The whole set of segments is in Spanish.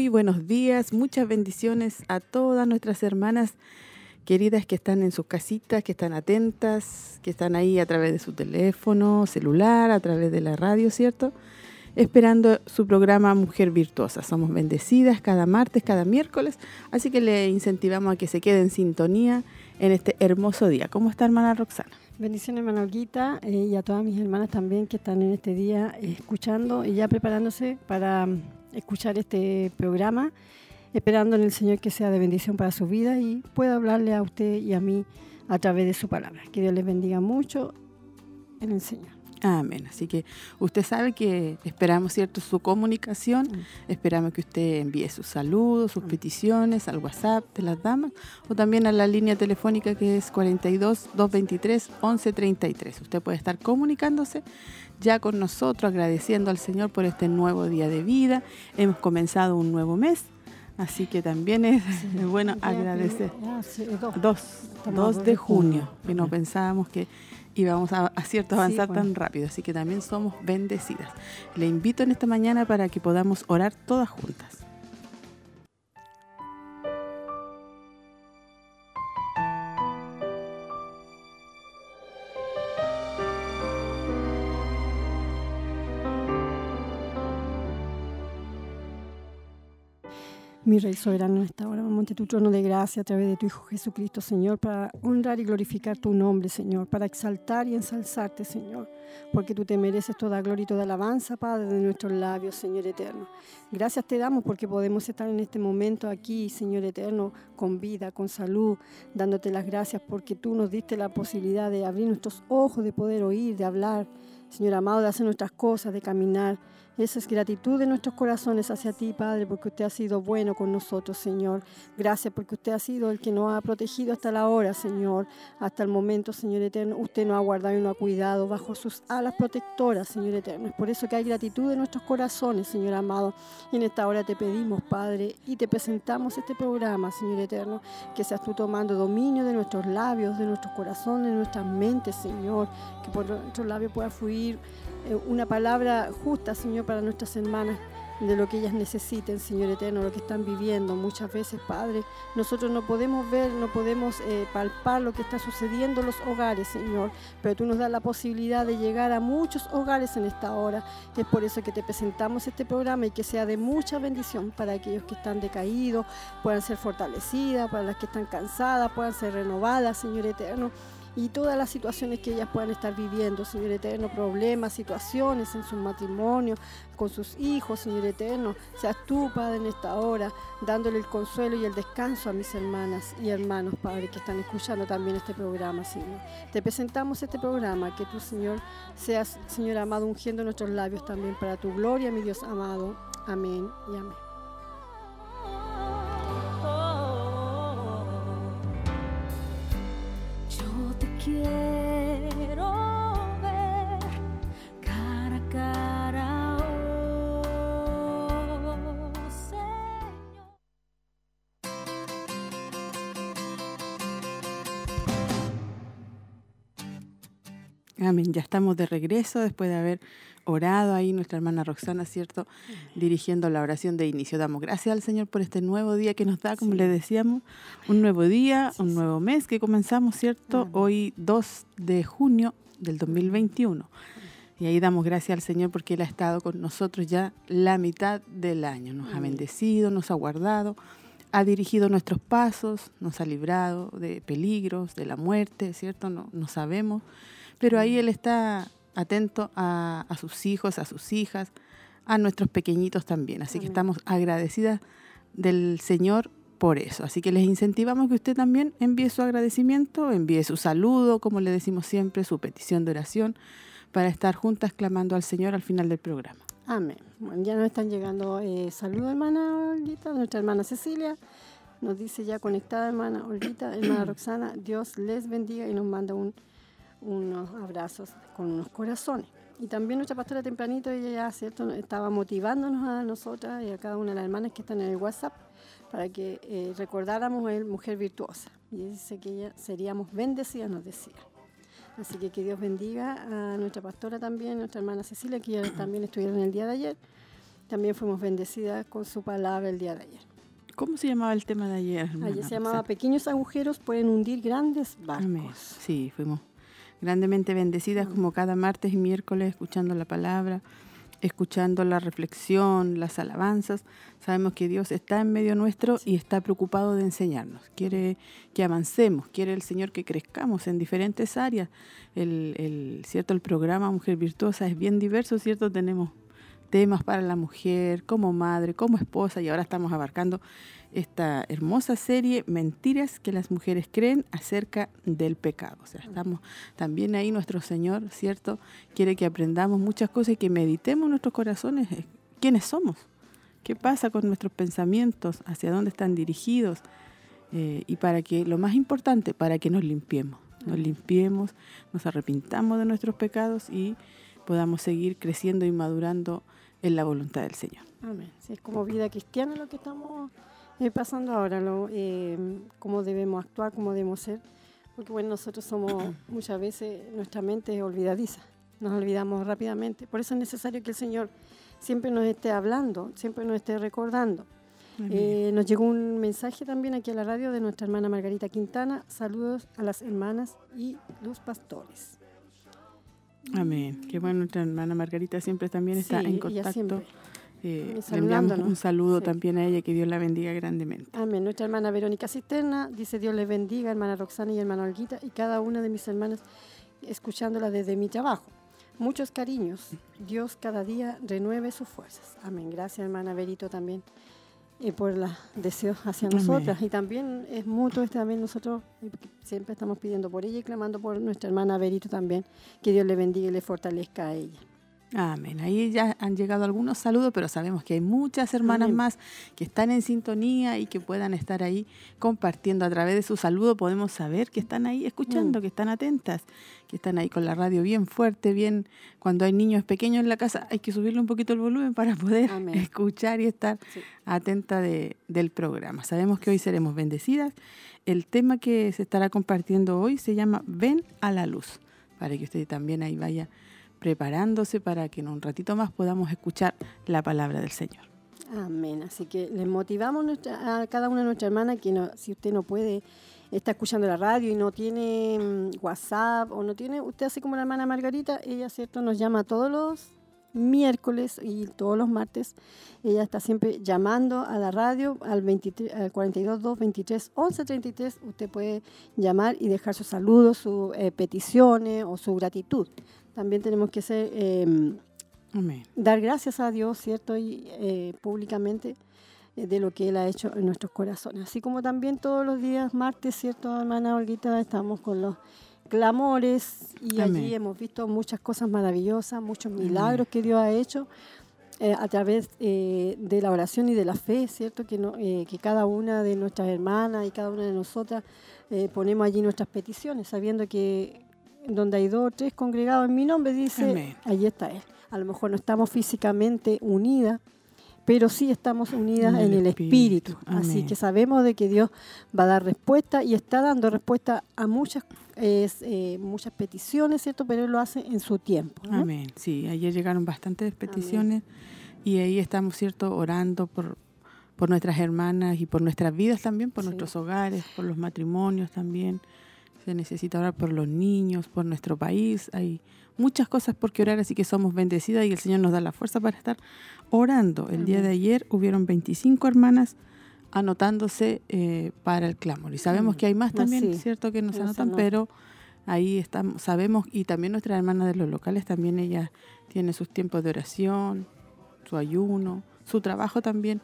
Muy buenos días, muchas bendiciones a todas nuestras hermanas queridas que están en sus casitas, que están atentas, que están ahí a través de su teléfono, celular, a través de la radio, ¿cierto? Esperando su programa Mujer Virtuosa. Somos bendecidas cada martes, cada miércoles, así que le incentivamos a que se quede en sintonía en este hermoso día. ¿Cómo está hermana Roxana? Bendiciones, hermana Olguita, eh, y a todas mis hermanas también que están en este día eh, escuchando y ya preparándose para escuchar este programa, esperando en el Señor que sea de bendición para su vida y pueda hablarle a usted y a mí a través de su palabra. Que Dios les bendiga mucho en el Señor. Amén. Así que usted sabe que esperamos, ¿cierto?, su comunicación. Esperamos que usted envíe sus saludos, sus peticiones al WhatsApp de las damas o también a la línea telefónica que es 42 223 1133. Usted puede estar comunicándose ya con nosotros, agradeciendo al Señor por este nuevo día de vida. Hemos comenzado un nuevo mes, así que también es bueno agradecer. Dos, dos de junio, que no pensábamos que íbamos a, a cierto avanzar tan rápido, así que también somos bendecidas. Le invito en esta mañana para que podamos orar todas juntas. Mi Rey soberano en esta hora, monte tu trono de gracia a través de tu Hijo Jesucristo, Señor, para honrar y glorificar tu nombre, Señor, para exaltar y ensalzarte, Señor, porque tú te mereces toda gloria y toda alabanza, Padre, de nuestros labios, Señor eterno. Gracias te damos porque podemos estar en este momento aquí, Señor eterno, con vida, con salud, dándote las gracias porque tú nos diste la posibilidad de abrir nuestros ojos, de poder oír, de hablar, Señor amado, de hacer nuestras cosas, de caminar. Esa es gratitud de nuestros corazones hacia ti, Padre, porque usted ha sido bueno con nosotros, Señor. Gracias porque usted ha sido el que nos ha protegido hasta la hora, Señor. Hasta el momento, Señor eterno, usted nos ha guardado y nos ha cuidado bajo sus alas protectoras, Señor eterno. Es por eso que hay gratitud de nuestros corazones, Señor amado. Y en esta hora te pedimos, Padre, y te presentamos este programa, Señor eterno, que seas tú tomando dominio de nuestros labios, de nuestros corazones, de nuestras mentes, Señor. Que por nuestros labios pueda fluir una palabra justa, Señor, para nuestras hermanas, de lo que ellas necesiten, Señor eterno, lo que están viviendo. Muchas veces, Padre, nosotros no podemos ver, no podemos eh, palpar lo que está sucediendo en los hogares, Señor, pero tú nos das la posibilidad de llegar a muchos hogares en esta hora. Es por eso que te presentamos este programa y que sea de mucha bendición para aquellos que están decaídos, puedan ser fortalecidas, para las que están cansadas, puedan ser renovadas, Señor eterno y todas las situaciones que ellas puedan estar viviendo, Señor Eterno, problemas, situaciones en su matrimonio, con sus hijos, Señor Eterno. Seas tú, Padre, en esta hora, dándole el consuelo y el descanso a mis hermanas y hermanos, Padre, que están escuchando también este programa, Señor. Te presentamos este programa, que tú, Señor, seas, Señor amado, ungiendo nuestros labios también para tu gloria, mi Dios amado. Amén y amén. Quiero Amén. Ya estamos de regreso después de haber orado ahí nuestra hermana Roxana, ¿cierto? Dirigiendo la oración de inicio. Damos gracias al Señor por este nuevo día que nos da, como le decíamos, un nuevo día, un nuevo mes que comenzamos, ¿cierto? Hoy 2 de junio del 2021. Y ahí damos gracias al Señor porque Él ha estado con nosotros ya la mitad del año. Nos ha bendecido, nos ha guardado, ha dirigido nuestros pasos, nos ha librado de peligros, de la muerte, ¿cierto? No, no sabemos. Pero ahí Él está atento a, a sus hijos, a sus hijas, a nuestros pequeñitos también. Así que estamos agradecidas del Señor por eso. Así que les incentivamos que usted también envíe su agradecimiento, envíe su saludo, como le decimos siempre, su petición de oración, para estar juntas clamando al Señor al final del programa. Amén. Bueno, ya nos están llegando eh, saludos, hermana Olguita, nuestra hermana Cecilia. Nos dice ya conectada, hermana Olguita, hermana Roxana, Dios les bendiga y nos manda un- unos abrazos con unos corazones. Y también nuestra pastora tempranito, ella ya, ¿cierto? Estaba motivándonos a nosotras y a cada una de las hermanas que están en el WhatsApp para que eh, recordáramos el Mujer Virtuosa. Y dice que ella seríamos bendecidas, nos decía. Así que que Dios bendiga a nuestra pastora también, nuestra hermana Cecilia, que ya también estuvieron el día de ayer. También fuimos bendecidas con su palabra el día de ayer. ¿Cómo se llamaba el tema de ayer? hermana Ayer se llamaba? Pequeños agujeros pueden hundir grandes barcos. Sí, fuimos grandemente bendecidas como cada martes y miércoles escuchando la palabra, escuchando la reflexión, las alabanzas. Sabemos que Dios está en medio nuestro y está preocupado de enseñarnos. Quiere que avancemos, quiere el Señor que crezcamos en diferentes áreas. El, el- cierto, el programa Mujer Virtuosa es bien diverso, ¿cierto? Tenemos temas para la mujer, como madre, como esposa, y ahora estamos abarcando esta hermosa serie Mentiras que las mujeres creen acerca del pecado. O sea, estamos también ahí nuestro Señor, ¿cierto? Quiere que aprendamos muchas cosas y que meditemos en nuestros corazones eh, quiénes somos, qué pasa con nuestros pensamientos, hacia dónde están dirigidos, eh, y para que, lo más importante, para que nos limpiemos, nos limpiemos, nos arrepintamos de nuestros pecados y podamos seguir creciendo y madurando en la voluntad del Señor. Amén. Sí, es como vida cristiana lo que estamos eh, pasando ahora, lo, eh, cómo debemos actuar, cómo debemos ser. Porque bueno, nosotros somos muchas veces, nuestra mente es olvidadiza, nos olvidamos rápidamente. Por eso es necesario que el Señor siempre nos esté hablando, siempre nos esté recordando. Eh, nos llegó un mensaje también aquí a la radio de nuestra hermana Margarita Quintana. Saludos a las hermanas y los pastores. Amén. Qué bueno, nuestra hermana Margarita siempre también está Sí, en contacto. Siempre. Eh, le enviamos un saludo Sí. también a ella, que Dios la bendiga grandemente. Amén. Nuestra hermana Verónica Cisterna dice Dios les bendiga, hermana Roxana y hermana Olguita, y cada una de mis hermanas escuchándola desde mi trabajo. Muchos cariños. Dios cada día renueve sus fuerzas. Amén. Gracias, hermana Verito, también eh, por los deseos hacia Amén. nosotras. Y también es mutuo, este también nosotros eh, siempre estamos pidiendo por ella y clamando por nuestra hermana Verito también. Que Dios le bendiga y le fortalezca a ella. Amén. Ahí ya han llegado algunos saludos, pero sabemos que hay muchas hermanas Amén. más que están en sintonía y que puedan estar ahí compartiendo a través de su saludo. Podemos saber que están ahí escuchando, Mm. que están atentas, que están ahí con la radio bien fuerte, bien. Cuando hay niños pequeños en la casa, hay que subirle un poquito el volumen para poder Amén. escuchar y estar Sí. atenta de- del programa. Sabemos que hoy seremos bendecidas. El tema que se estará compartiendo hoy se llama Ven a la luz, para que usted también ahí vaya preparándose para que en un ratito más podamos escuchar la palabra del Señor. Amén. Así que les motivamos a cada una de nuestras hermanas que si usted no puede, está escuchando la radio y no tiene mm, WhatsApp o no tiene, usted así como la hermana Margarita, ella cierto nos llama todos los miércoles y todos los martes. Ella está siempre llamando a la radio al, 23, al 42 2 23 11 33. Usted puede llamar y dejar sus saludos, sus eh, peticiones o su gratitud. También tenemos que ser em, dar gracias a Dios, ¿cierto? Y eh, públicamente eh, de lo que Él ha hecho en nuestros corazones. Así como también todos los días, martes, ¿cierto, hermana Olguita? Estamos con los clamores y Amén. allí hemos visto muchas cosas maravillosas, muchos milagros que Dios ha hecho eh, a través eh, de la oración y de la fe, ¿cierto? Que, no, eh, que cada una de nuestras hermanas y cada una de nosotras ponemos allí nuestras peticiones, sabiendo que donde hay dos o tres congregados en mi nombre, dice, Amén. allí está Él. A lo mejor no estamos físicamente unidas, pero sí estamos unidas En en el espíritu. espíritu. Así que sabemos de que Dios va a dar respuesta y está dando respuesta a muchas, es, eh, muchas peticiones, ¿cierto? Pero Él lo hace en su tiempo. ¿no? Amén. Sí, ayer llegaron bastantes peticiones y ahí estamos, ¿cierto?, orando por, por nuestras hermanas y por nuestras vidas también, por Sí. nuestros hogares, por los matrimonios también. Se necesita orar por los niños, por nuestro país. Hay muchas cosas por que orar, así que somos bendecidas y el Señor nos da la fuerza para estar orando. El día de ayer hubieron 25 hermanas anotándose eh, para el clamor. Y sabemos que hay más también, ¿cierto?, que nos anotan. pero ahí estamos, sabemos, y también nuestras hermanas de los locales, también ellas tienen sus tiempos de oración, su ayuno, su trabajo también.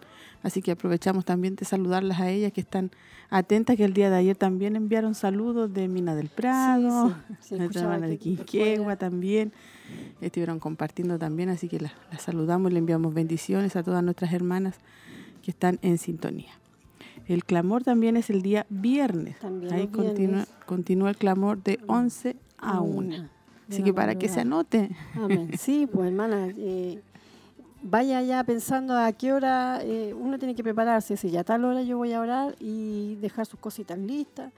Así que aprovechamos también de saludarlas a ellas que están atentas, que el día de ayer también enviaron saludos de Mina del Prado, sí, sí, hermana de que- que Quinquegua también. estuvieron compartiendo también, así que las las saludamos, le enviamos bendiciones a todas nuestras hermanas que están en sintonía. El clamor también es el día viernes. También Ahí continúa, continúa el clamor de 11 a 1. de Así que para que se anote. Amén. Sí, pues hermana, eh, vaya ya pensando a qué hora eh, uno tiene que prepararse, si ya a tal hora yo voy a orar y dejar sus cositas listas,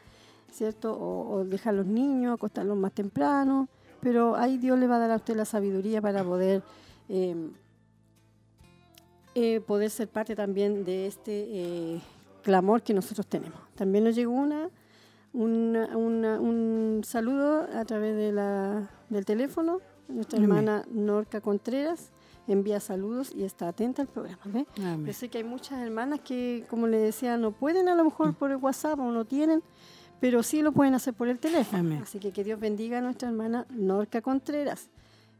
¿cierto? O, o dejar los niños, acostarlos más temprano, pero ahí Dios le va a dar a usted la sabiduría para poder, eh, eh, poder ser parte también de este eh, clamor que nosotros tenemos. También nos llegó una, una- una- un saludo a través de la, del teléfono. Nuestra hermana Norca Contreras envía saludos y está atenta al programa. ¿ve? Yo sé que hay muchas hermanas que, como le decía, no pueden a lo mejor por el WhatsApp o no tienen, pero sí lo pueden hacer por el teléfono. Amén. Así que que Dios bendiga a nuestra hermana Norca Contreras,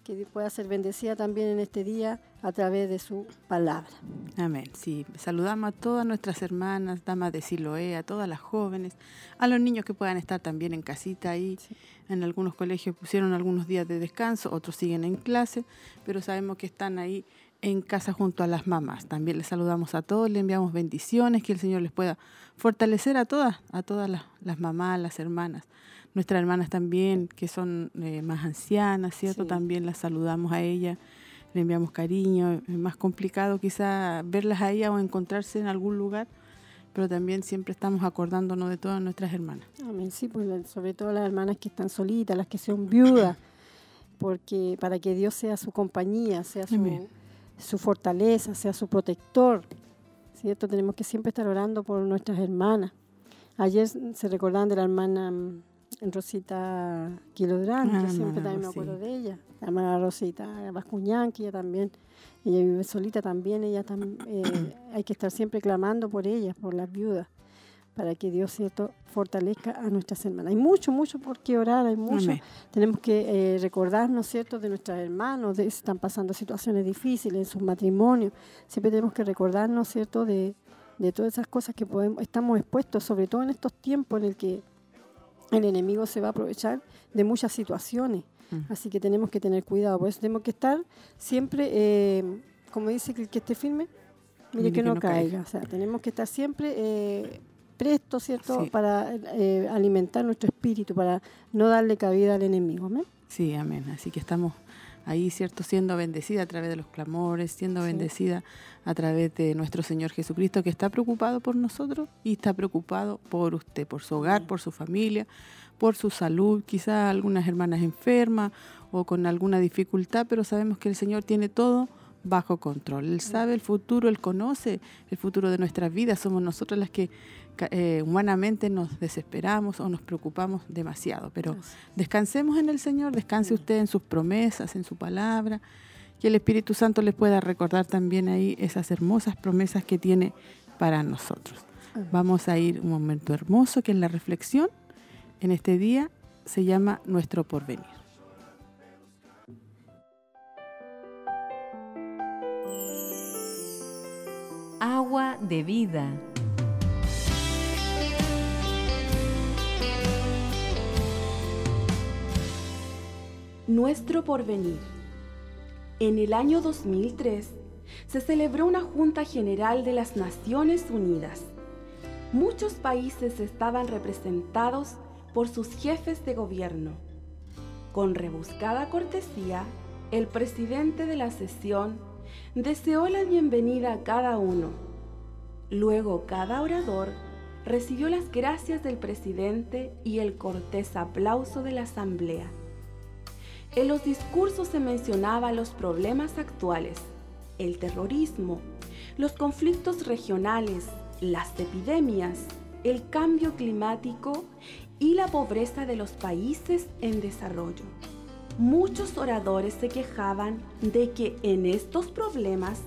que Dios pueda ser bendecida también en este día a través de su palabra. Amén. Sí, saludamos a todas nuestras hermanas, damas de Siloé, a todas las jóvenes, a los niños que puedan estar también en casita ahí. En algunos colegios pusieron algunos días de descanso, otros siguen en clase, pero sabemos que están ahí en casa junto a las mamás. También les saludamos a todos, le enviamos bendiciones, que el Señor les pueda fortalecer a todas, a todas las, las mamás, las hermanas. Nuestras hermanas también, que son eh, más ancianas, ¿cierto? Sí. También las saludamos a ellas le enviamos cariño. Es más complicado quizá verlas a ellas o encontrarse en algún lugar, pero también siempre estamos acordándonos de todas nuestras hermanas. Amén, sí, pues sobre todo las hermanas que están solitas, las que son viudas, porque para que Dios sea su compañía, sea su, Amén. su fortaleza, sea su protector, ¿cierto? Tenemos que siempre estar orando por nuestras hermanas. Ayer se recordaban de la hermana mm, Rosita Quilodrán, Ah, yo siempre también me acuerdo de ella. La hermana Rosita Bascuñán, que ella también, ella vive solita también, ella tam- eh, hay que estar siempre clamando por ellas, por las viudas, para que Dios, ¿cierto?, fortalezca a nuestras hermanas. Hay mucho, mucho por qué orar, hay mucho. Amén. Tenemos que eh, recordarnos, ¿cierto?, de nuestros hermanos, de están pasando situaciones difíciles en sus matrimonios. Siempre tenemos que recordarnos, ¿cierto?, de, de todas esas cosas que podemos, estamos expuestos, sobre todo en estos tiempos en el que el enemigo se va a aprovechar de muchas situaciones. Mm. Así que tenemos que tener cuidado. Por eso tenemos que estar siempre, eh, como dice que el que esté firme, mire, que, no, caiga. O sea, tenemos que estar siempre eh, prestos, ¿cierto?, Sí. para eh, alimentar nuestro espíritu, para no darle cabida al enemigo. ¿amén? Sí, amén. Así que estamos ahí, ¿cierto? Siendo bendecida a través de los clamores, siendo Sí. bendecida a través de nuestro Señor Jesucristo, que está preocupado por nosotros y está preocupado por usted, por su hogar, por su familia, por su salud, quizá algunas hermanas enfermas o con alguna dificultad, pero sabemos que el Señor tiene todo bajo control. Él sabe el futuro, Él conoce el futuro de nuestras vidas. Somos nosotros las que eh, humanamente nos desesperamos o nos preocupamos demasiado, pero. Descansemos en el Señor, descanse usted en sus promesas, en su palabra, que el Espíritu Santo les pueda recordar también ahí esas hermosas promesas que tiene para nosotros. Vamos a ir un momento hermoso que es la reflexión en este día se llama Nuestro Porvenir. Agua de vida. Nuestro porvenir. En el año 2003 se celebró una Junta General de las Naciones Unidas. Muchos países estaban representados por sus jefes de gobierno. Con rebuscada cortesía, el presidente de la sesión deseó la bienvenida a cada uno. Luego cada orador recibió las gracias del presidente y el cortés aplauso de la asamblea. En los discursos se mencionaba los problemas actuales, el terrorismo, los conflictos regionales, las epidemias, el cambio climático y la pobreza de los países en desarrollo. Muchos oradores se quejaban de que en estos problemas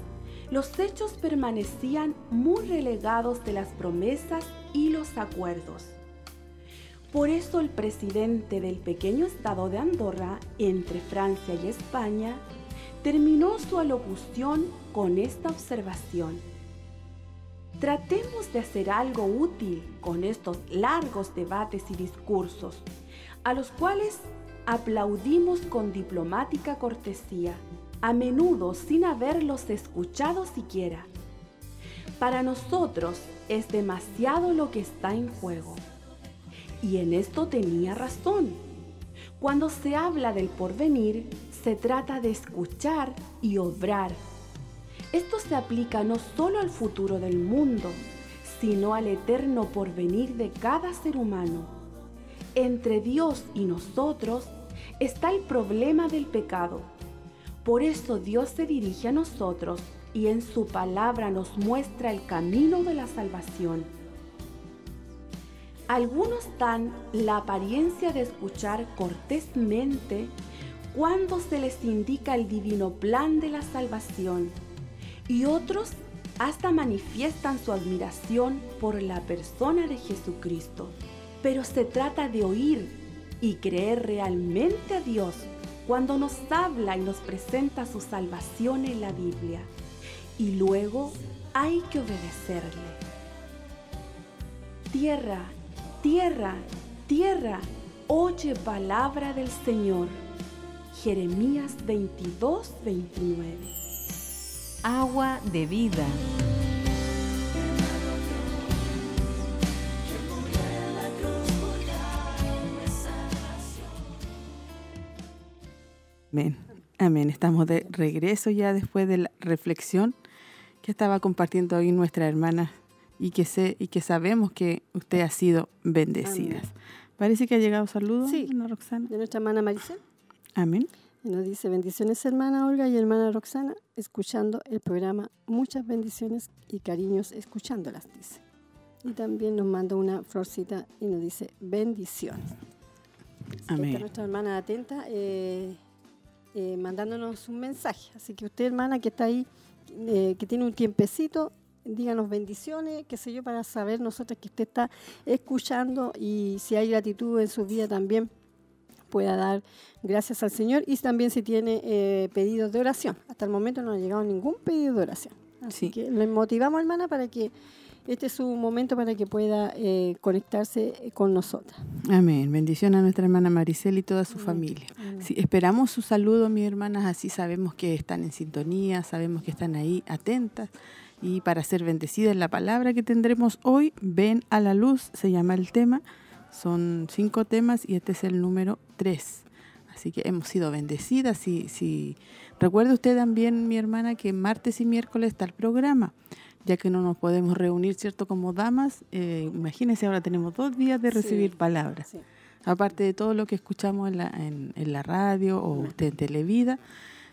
los hechos permanecían muy relegados de las promesas y los acuerdos. Por eso el presidente del pequeño estado de Andorra, entre Francia y España, terminó su alocución con esta observación. Tratemos de hacer algo útil con estos largos debates y discursos, a los cuales aplaudimos con diplomática cortesía, a menudo sin haberlos escuchado siquiera. Para nosotros es demasiado lo que está en juego. Y en esto tenía razón. Cuando se habla del porvenir, se trata de escuchar y obrar. Esto se aplica no solo al futuro del mundo, sino al eterno porvenir de cada ser humano. Entre Dios y nosotros está el problema del pecado. Por eso Dios se dirige a nosotros y en su palabra nos muestra el camino de la salvación. Algunos dan la apariencia de escuchar cortésmente cuando se les indica el divino plan de la salvación y otros hasta manifiestan su admiración por la persona de Jesucristo. Pero se trata de oír y creer realmente a Dios cuando nos habla y nos presenta su salvación en la Biblia. Y luego hay que obedecerle. Tierra, tierra, tierra, oye palabra del Señor. Jeremías 22, 29. Agua de vida. Amén. Amén. Estamos de regreso ya después de la reflexión que estaba compartiendo hoy nuestra hermana y que sé y que sabemos que usted ha sido bendecida. Amén. Parece que ha llegado saludos, Sí. hermana Roxana. De nuestra hermana Maricel. Amén. Y nos dice, bendiciones hermana Olga y hermana Roxana, escuchando el programa. Muchas bendiciones y cariños escuchándolas, dice. Y también nos manda una florcita y nos dice, bendiciones. Ahí Está Amén. nuestra hermana atenta, eh, eh, mandándonos un mensaje. Así que usted, hermana, que está ahí, eh, que tiene un tiempecito, díganos bendiciones, qué sé yo, para saber nosotros que usted está escuchando y si hay gratitud en su vida también pueda dar gracias al Señor y también si tiene eh, pedidos de oración. Hasta el momento no ha llegado ningún pedido de oración. Así Sí. que le motivamos, hermana, para que este es su momento para que pueda eh, conectarse con nosotras. Amén. Bendición a nuestra hermana Maricel y toda su familia. Sí, esperamos su saludo, mis hermanas, así sabemos que están en sintonía, sabemos que están ahí atentas. Y para ser bendecidas en la palabra que tendremos hoy, ven a la luz, se llama el tema. Son cinco temas y este es el número tres. Así que hemos sido bendecidas. Si, si... Recuerde usted también, mi hermana, que martes y miércoles está el programa, ya que no nos podemos reunir, ¿cierto? Como damas, eh, imagínense, ahora tenemos dos días de Sí. recibir palabras. Sí. Aparte de todo lo que escuchamos en la, en, en la radio o usted en Televida,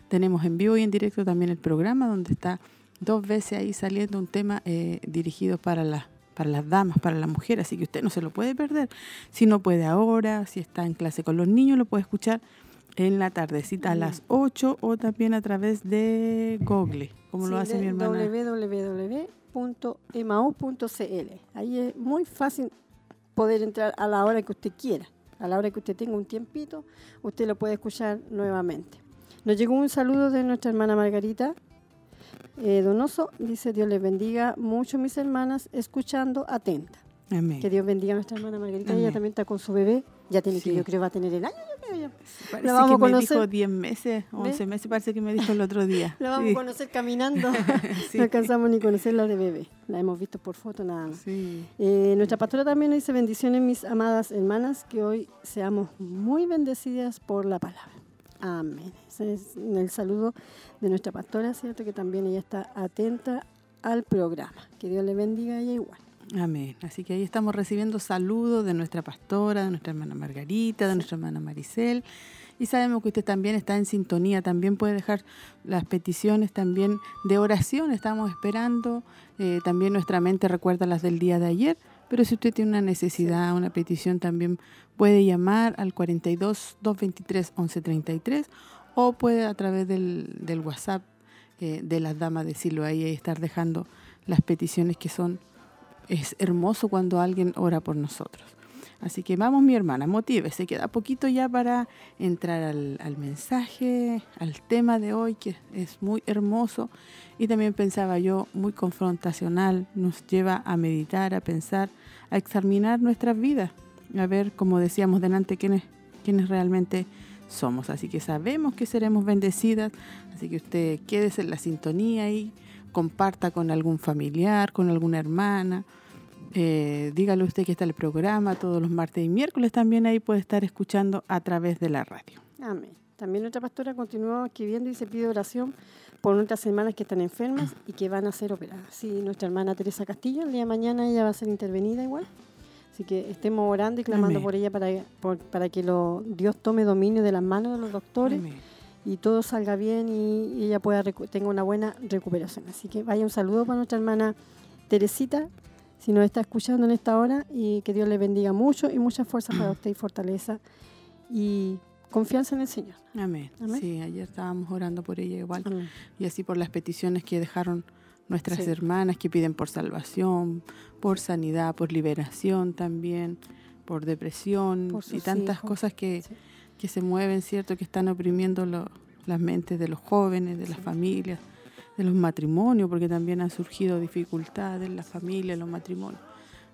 tenemos en vivo y en directo también el programa donde está dos veces ahí saliendo un tema eh, dirigido para las para las damas, para la mujer, así que usted no se lo puede perder. Si no puede ahora, si está en clase con los niños, lo puede escuchar en la tardecita a las 8 o también a través de Google, como lo hace mi hermana. www.emau.cl. Ahí es muy fácil poder entrar a la hora que usted quiera. A la hora que usted tenga un tiempito, usted lo puede escuchar nuevamente. Nos llegó un saludo de nuestra hermana Margarita eh, Donoso. Dice, Dios les bendiga mucho mis hermanas, escuchando atenta. Amén. Que Dios bendiga a nuestra hermana Margarita. Ella también está con su bebé. Ya tiene Sí. que, yo creo, va a tener el año. yo creo ya. Parece La vamos que me conocer. dijo 10 meses, 11 meses, parece que me dijo el otro día. La vamos Sí. a conocer caminando. Sí. No alcanzamos ni conocerla de bebé. La hemos visto por foto nada más. Eh, nuestra pastora también nos dice bendiciones, mis amadas hermanas, que hoy seamos muy bendecidas por la palabra. Amén. Ese es el saludo de nuestra pastora, ¿cierto? Que también ella está atenta al programa. Que Dios le bendiga a ella igual. Amén. Así que ahí estamos recibiendo saludos de nuestra pastora, de nuestra hermana Margarita, de nuestra hermana Maricel. Y sabemos que usted también está en sintonía, también puede dejar las peticiones también de oración. Estamos esperando. eh, también nuestra mente recuerda las del día de ayer. Pero si usted tiene una necesidad, una petición, también puede llamar al 42 223 1133 o puede a través del, del WhatsApp eh, de las damas decirlo ahí y estar dejando las peticiones que son es hermoso cuando alguien ora por nosotros. Así que vamos, mi hermana, motive. Se queda poquito ya para entrar al, mensaje, al tema de hoy, que es muy hermoso. Y también pensaba yo, muy confrontacional, nos lleva a meditar, a pensar, a examinar nuestras vidas, a ver, como decíamos delante, quiénes, quiénes realmente somos. Así que sabemos que seremos bendecidas, así que usted quédese en la sintonía y comparta con algún familiar, con alguna hermana. Eh, dígale usted que está el programa todos los martes y miércoles también ahí puede estar escuchando a través de la radio. Amén. También nuestra pastora continuó escribiendo y se pide oración por nuestras hermanas que están enfermas y que van a ser operadas. Sí, nuestra hermana Teresa Castillo, el día de mañana ella va a ser intervenida igual. Así que estemos orando y clamando Amén. por ella para, por- para que lo, Dios tome dominio de las manos de los doctores Amén. y todo salga bien y, y ella pueda tenga una buena recuperación. Así que vaya un saludo para nuestra hermana Teresita, si nos está escuchando en esta hora, y que Dios le bendiga mucho y mucha fuerza para usted y fortaleza y confianza en el Señor. Amén. Amén. Sí, ayer estábamos orando por ella igual. Amén. y así por las peticiones que dejaron nuestras Sí. hermanas que piden por salvación, por sanidad, por liberación también, por depresión Por y tantas hijos. cosas que, Sí. que se mueven, ¿cierto? Que están oprimiendo lo- las mentes de los jóvenes, de las familias, de los matrimonios, porque también han surgido dificultades en las familias, en los matrimonios.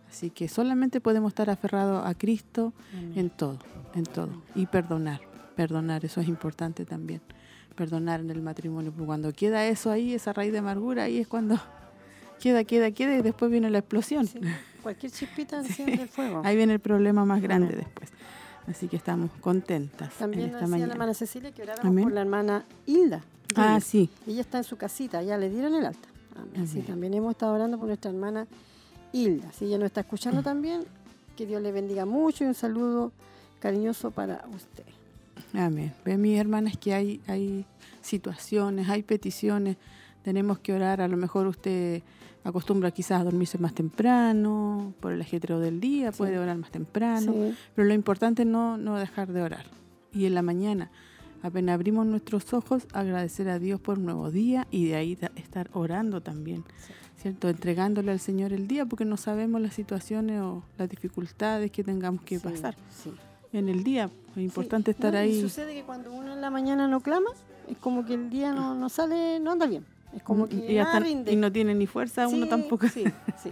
Así que solamente podemos estar aferrados a Cristo Amén. en todo, en todo. Y perdonar, perdonar, eso es importante también. Perdonar en el matrimonio, porque cuando queda eso ahí, esa raíz de amargura, ahí es cuando queda, queda, queda y después viene la explosión. Sí, Cualquier chispita enciende el fuego. Ahí viene el problema más grande Amén. después. Así que estamos contentas También en esta decía la hermana Cecilia que oráramos por la hermana Hilda. Ah, sí. Ella está en su casita, ya le dieron el alta. Así Amén. también hemos estado orando por nuestra hermana Hilda. Si ella nos está escuchando también, que Dios le bendiga mucho y un saludo cariñoso para usted. Amén. Ve, mis hermanas, que hay, hay situaciones, hay peticiones, tenemos que orar. A lo mejor usted acostumbra quizás a dormirse más temprano, por el ajetreo del día, Sí. puede orar más temprano, Sí, pero lo importante es no, no dejar de orar. Y en la mañana, apenas abrimos nuestros ojos, agradecer a Dios por un nuevo día y de ahí estar orando también, Sí. ¿cierto? Entregándole al Señor el día porque no sabemos las situaciones o las dificultades que tengamos que sí, pasar sí. en el día. Es importante estar no, y ahí. sucede que cuando uno en la mañana no clama, es como que el día no, no sale, no anda bien. Es como que y, nada hasta- rinde. y no tiene ni fuerza, uno tampoco. Sí, sí.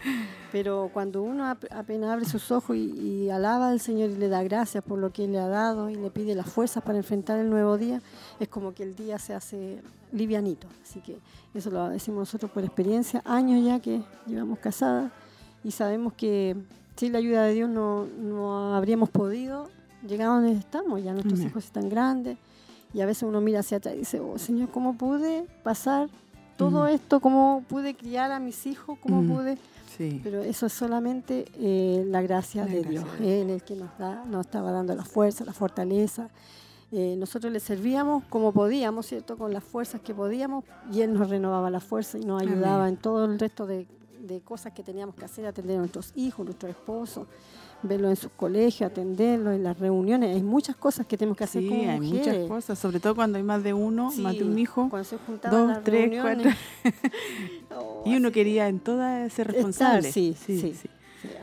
Pero cuando uno ap- apenas abre sus ojos y, y alaba al Señor y le da gracias por lo que le ha dado y le pide las fuerzas para enfrentar el nuevo día, es como que el día se hace livianito. Así que eso lo decimos nosotros por experiencia, años ya que llevamos casadas y sabemos que sin la ayuda de Dios no, no habríamos podido llegar a donde estamos. Ya nuestros hijos están grandes y a veces uno mira hacia atrás y dice, oh Señor, ¿cómo pude pasar todo esto? ¿Cómo pude criar a mis hijos? ¿Cómo pude? Sí. Pero eso es solamente eh, la gracia La de gracia Dios. es el que nos, da, nos estaba dando la fuerza, la fortaleza. Eh, nosotros le servíamos como podíamos, ¿cierto? Con las fuerzas que podíamos y Él nos renovaba la fuerza y nos Amén. ayudaba en todo el resto de, de cosas que teníamos que hacer, atender a nuestros hijos, nuestros esposos, verlos en sus colegios, atenderlos en las reuniones. Hay muchas cosas que tenemos que hacer Sí, como hay muchas cosas, sobre todo cuando hay más de uno, más de Sí, un hijo, Cuando se juntaban dos, las tres, reuniones. Oh, y uno quería en todas ser responsable. sí, sí. Sí,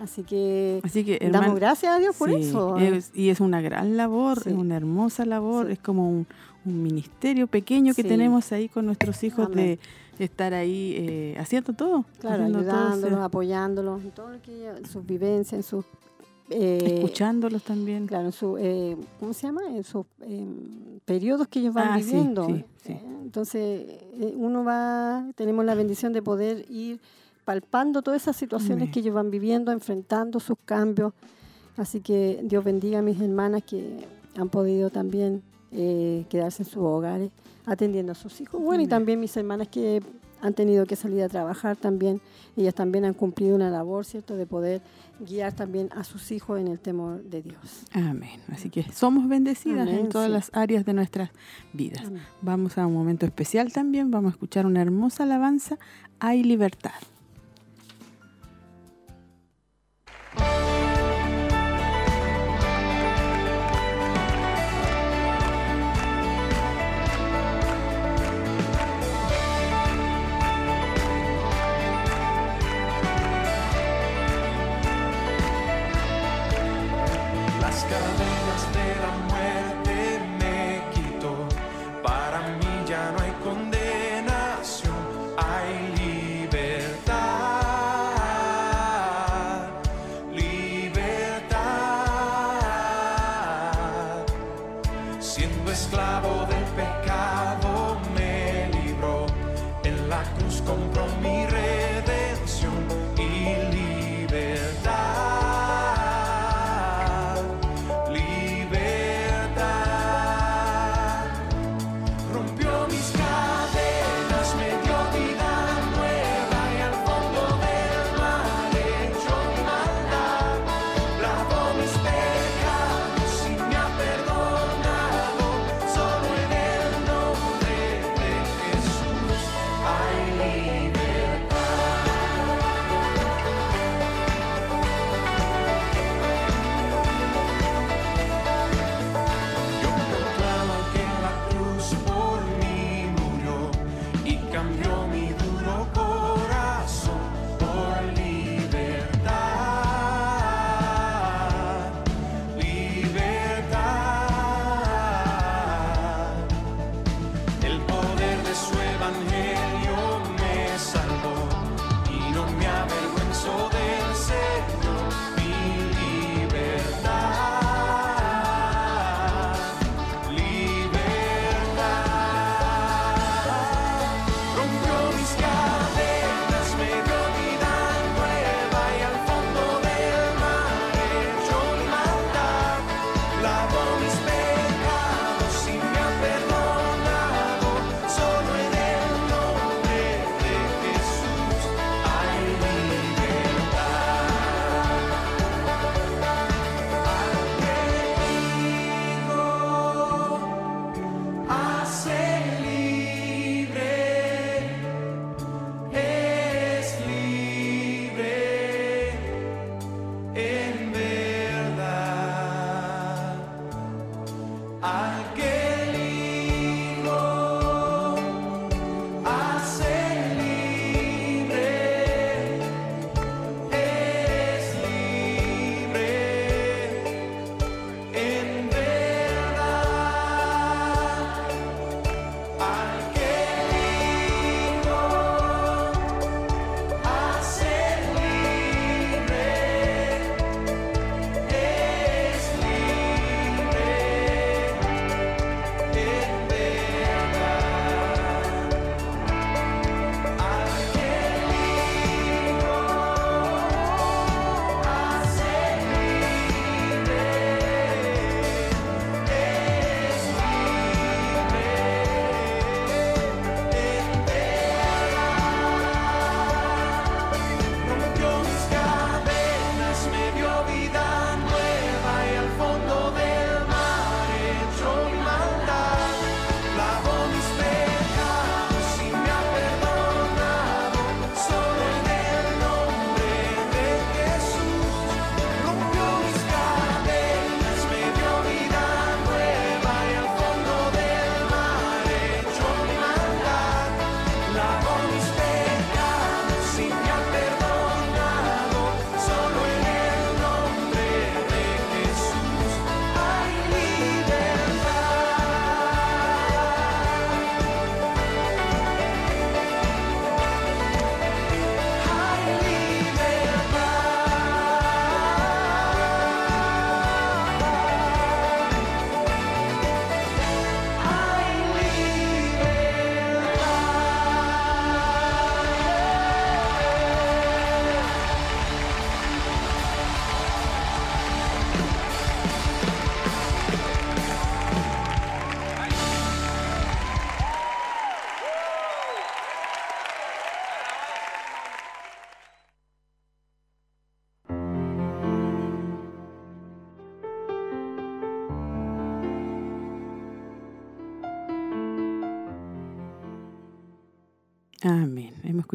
Así que Así que, damos hermano, gracias a Dios por sí, eso. ¿eh? es- y es una gran labor, Sí. es una hermosa labor, Sí. es como un, un ministerio pequeño que Sí. tenemos ahí con nuestros hijos Amén. de estar ahí eh, haciendo todo. Claro, haciendo todo, ayudándolos, apoyándolos en todo lo que en sus vivencias, en sus eh, escuchándolos también. claro, en su eh, ¿cómo se llama? En sus eh, periodos que ellos van Ah, viviendo. sí, sí. Eh, Entonces, eh, uno va, tenemos la bendición de poder ir palpando todas esas situaciones que ellos van viviendo, enfrentando sus cambios. Así que Dios bendiga a mis hermanas que han podido también quedarse en sus hogares atendiendo a sus hijos. Bueno, y también mis hermanas que han tenido que salir a trabajar también, ellas también han cumplido una labor, ¿cierto?, de poder guiar también a sus hijos en el temor de Dios. Amén. Así que somos bendecidas en todas sí. las áreas de nuestras vidas. Amén. Vamos a un momento especial también, vamos a escuchar una hermosa alabanza, Hay libertad.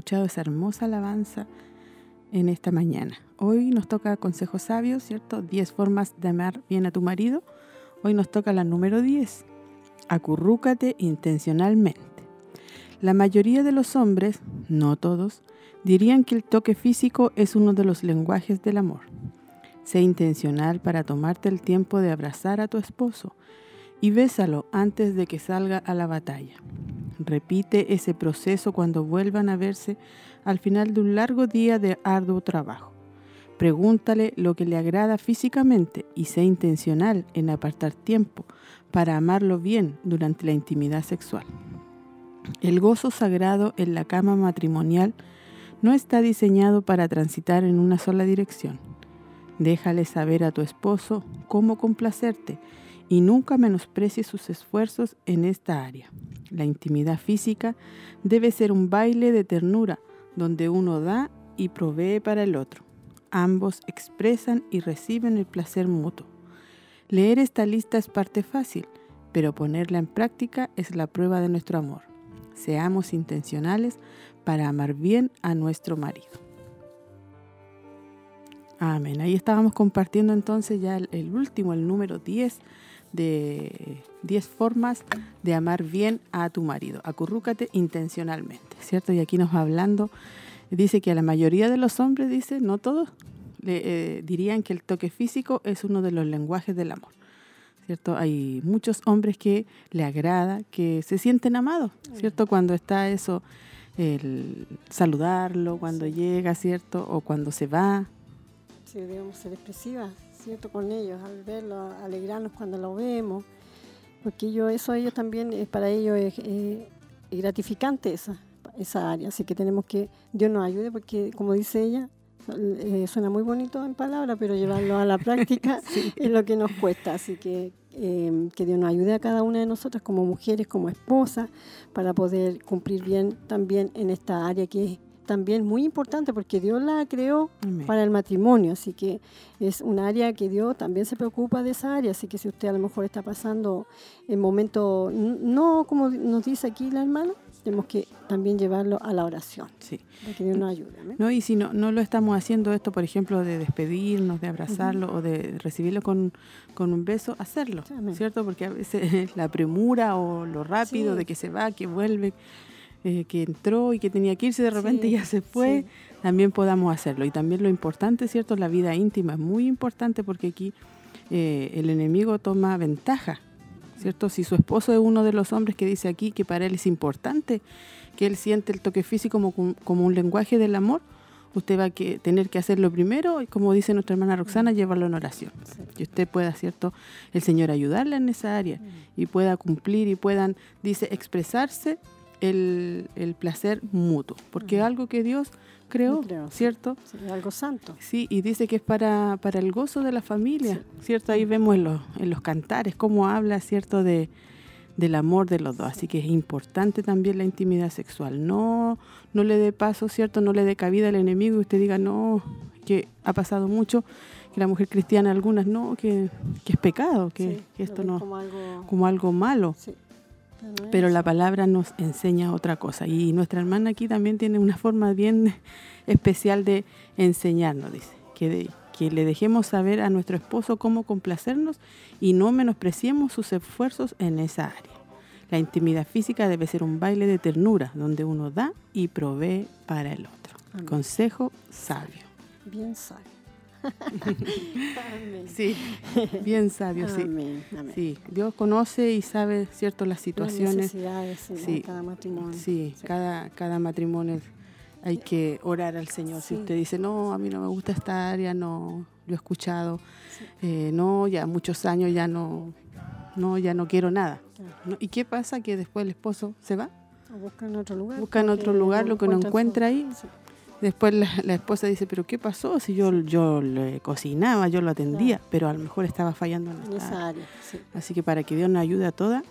escuchado esa hermosa alabanza en esta mañana. Hoy nos toca consejos sabios, ¿cierto? 10 formas de amar bien a tu marido. Hoy nos toca la número 10. Acurrúcate intencionalmente. La mayoría de los hombres, no todos, dirían que el toque físico es uno de los lenguajes del amor. Sé intencional para tomarte el tiempo de abrazar a tu esposo, y bésalo antes de que salga a la batalla. Repite ese proceso cuando vuelvan a verse al final de un largo día de arduo trabajo. Pregúntale lo que le agrada físicamente y sé intencional en apartar tiempo para amarlo bien durante la intimidad sexual. El gozo sagrado en la cama matrimonial no está diseñado para transitar en una sola dirección. Déjale saber a tu esposo cómo complacerte y nunca menosprecies sus esfuerzos en esta área. La intimidad física debe ser un baile de ternura donde uno da y provee para el otro. Ambos expresan y reciben el placer mutuo. Leer esta lista es parte fácil, pero ponerla en práctica es la prueba de nuestro amor. Seamos intencionales para amar bien a nuestro marido. Amén. Ahí estábamos compartiendo entonces ya el último, el número 10 de 10 formas de amar bien a tu marido. Acurrúcate intencionalmente, ¿cierto? Y aquí nos va hablando, dice que a la mayoría de los hombres, dice, no todos, le, eh, dirían que el toque físico es uno de los lenguajes del amor. ¿Cierto? Hay muchos hombres que le agrada, que se sienten amados, ¿cierto? Cuando está eso, el saludarlo, cuando llega, ¿cierto? O cuando se va. Sí, debemos ser expresivas, ¿cierto? Con ellos, al verlo, alegrarnos cuando lo vemos. Porque yo, eso ellos también, eh, para ellos es eh, gratificante esa, esa área. Así que tenemos que, Dios nos ayude porque, como dice ella, eh, suena muy bonito en palabras, pero llevarlo a la práctica es lo que nos cuesta. Así que eh, que Dios nos ayude a cada una de nosotras como mujeres, como esposas, para poder cumplir bien también en esta área que es también muy importante porque Dios la creó Amén. para el matrimonio, así que es un área que Dios también se preocupa de esa área, así que si usted a lo mejor está pasando en momentos, n- no como nos dice aquí la hermana, tenemos que también llevarlo a la oración, Sí. para que Dios nos ayude. ¿no? Y si no, no lo estamos haciendo esto, por ejemplo, de despedirnos, de abrazarlo o de recibirlo con, con un beso, hacerlo, Sí. ¿cierto? Porque a veces la premura o lo rápido Sí. de que se va, que vuelve, eh, que entró y que tenía que irse, de repente Sí, ya se fue, sí. también podamos hacerlo. Y también lo importante, ¿cierto? La vida íntima es muy importante porque aquí eh, el enemigo toma ventaja, ¿cierto? Si su esposo es uno de los hombres que dice aquí que para él es importante que él siente el toque físico como, como un lenguaje del amor, usted va a que, tener que hacerlo primero y como dice nuestra hermana Roxana, llevarlo en oración. Sí. Y usted pueda, ¿cierto? El Señor ayudarle en esa área y pueda cumplir y puedan, dice, expresarse el, el placer mutuo, porque es algo que Dios creó. ¿cierto? Sí, es algo santo. Sí, y dice que es para, para el gozo de la familia, ¿cierto? Ahí vemos en los, en los cantares cómo habla, ¿cierto? De, del amor de los dos. Así que es importante también la intimidad sexual. No, no le dé paso, ¿cierto? No le dé cabida al enemigo y usted diga, no, que ha pasado mucho, que la mujer cristiana, algunas, no, que, que es pecado, que, Sí, que lo esto no, Como algo, como algo malo. sí, pero la palabra nos enseña otra cosa. Y nuestra hermana aquí también tiene una forma bien especial de enseñarnos, dice, que, de- que le dejemos saber a nuestro esposo cómo complacernos y no menospreciemos sus esfuerzos en esa área. La intimidad física debe ser un baile de ternura, donde uno da y provee para el otro. Amén. Consejo sabio. Bien sabio. Amén. Sí, bien sabio, sí. Amén, amén. Sí, Dios conoce y sabe, cierto, las situaciones. sí, cada matrimonio. Sí, cada, cada matrimonio hay que orar al Señor. Si usted dice, no, a mí no me gusta esta área, no, yo he escuchado, eh, no, ya muchos años ya no, no, ya no quiero nada. ¿Y qué pasa? Que después el esposo se va, O busca en otro lugar. Busca en otro lugar lo que no encuentra ahí. Después la, la esposa dice, pero ¿qué pasó? Si yo, yo le cocinaba, yo lo atendía, pero a lo mejor estaba fallando en esta área. esa área. Sí. Así que para que Dios nos ayude a todas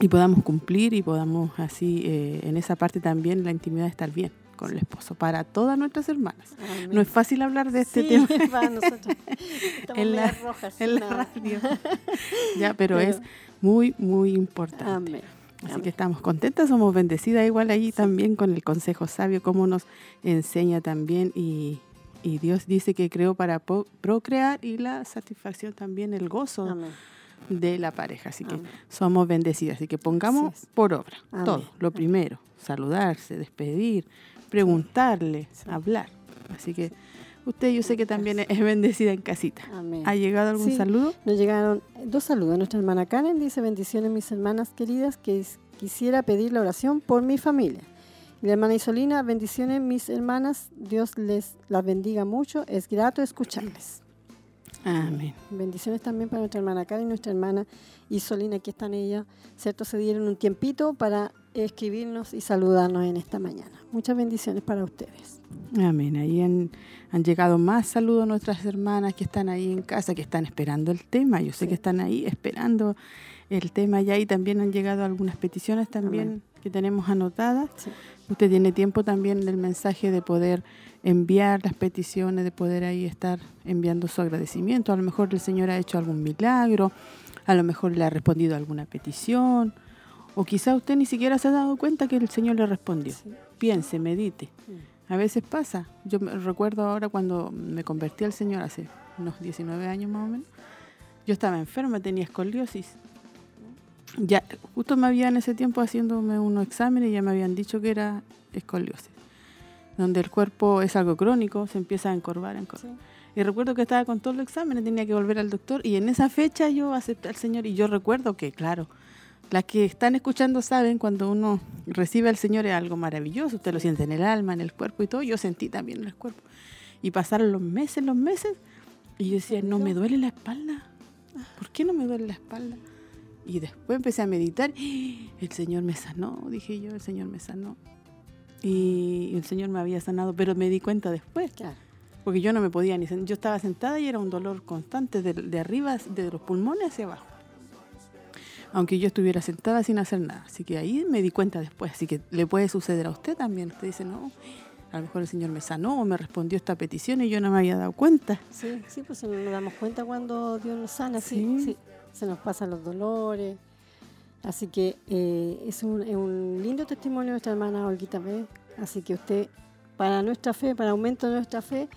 y podamos cumplir y podamos así, eh, en esa parte también, la intimidad estar bien con el esposo, para todas nuestras hermanas. Amén. No es fácil hablar de este Sí, tema para nosotros. Estamos En la- rojas, en la radio, ya, pero, Pero- es muy, muy importante. Amén. Así Amén. que estamos contentas, somos bendecidas igual ahí también con el consejo sabio, cómo nos enseña también y, y Dios dice que creó para procrear y la satisfacción también, el gozo Amén. de la pareja. Así que somos bendecidas. Así que pongamos Así por obra todo. Lo primero, saludarse, despedir, preguntarle, hablar. Así que usted yo sé que también es bendecida en casita. Amén. ¿Ha llegado algún Sí. saludo? Nos llegaron dos saludos. Nuestra hermana Karen dice, bendiciones mis hermanas queridas, que es- quisiera pedir la oración por mi familia. Y la hermana Isolina, bendiciones mis hermanas, Dios les las bendiga mucho, es grato escucharles. Amén. Bendiciones también para nuestra hermana Karen y nuestra hermana Isolina, aquí están ellas, ¿cierto? Se dieron un tiempito para escribirnos y saludarnos en esta mañana. Muchas bendiciones para ustedes. Amén. Ahí han, han llegado más saludos a nuestras hermanas que están ahí en casa, que están esperando el tema. Yo sé Sí. que están ahí esperando el tema ya y también han llegado algunas peticiones también Amén. que tenemos anotadas. Sí. Usted tiene tiempo también del mensaje de poder enviar las peticiones, de poder ahí estar enviando su agradecimiento. A lo mejor el Señor ha hecho algún milagro, a lo mejor le ha respondido alguna petición, o quizá usted ni siquiera se ha dado cuenta que el Señor le respondió. Sí. Piense, medite. A veces pasa. Yo recuerdo ahora cuando me convertí al Señor hace unos 19 años más o menos. Yo estaba enferma, tenía escoliosis. Ya, justo me había en ese tiempo haciéndome unos exámenes y ya me habían dicho que era escoliosis. Donde el cuerpo es algo crónico, se empieza a encorvar, encorvar. Sí. Y recuerdo que estaba con todos los exámenes, tenía que volver al doctor y en esa fecha yo acepté al Señor y yo recuerdo que, claro, las que están escuchando saben cuando uno recibe al Señor es algo maravilloso, usted lo siente en el alma, en el cuerpo y todo, yo sentí también en el cuerpo. Y pasaron los meses, los meses, y yo decía, no me duele la espalda, ¿por qué no me duele la espalda? Y después empecé a meditar, ¡Ah! el Señor me sanó, dije yo, el Señor me sanó. Y el Señor me había sanado, pero me di cuenta después, Claro. porque yo no me podía ni sen- yo estaba sentada y era un dolor constante de, de arriba, de los pulmones hacia abajo. Aunque yo estuviera sentada sin hacer nada. Así que ahí me di cuenta después. Así que le puede suceder a usted también. Usted dice, no, a lo mejor el Señor me sanó o me respondió esta petición y yo no me había dado cuenta. Sí, sí, pues nos damos cuenta cuando Dios nos sana, sí, Sí. sí. Se nos pasan los dolores. Así que eh, es, un, es un lindo testimonio de nuestra hermana Olguita B. Así que usted, para nuestra fe, para aumento de nuestra fe,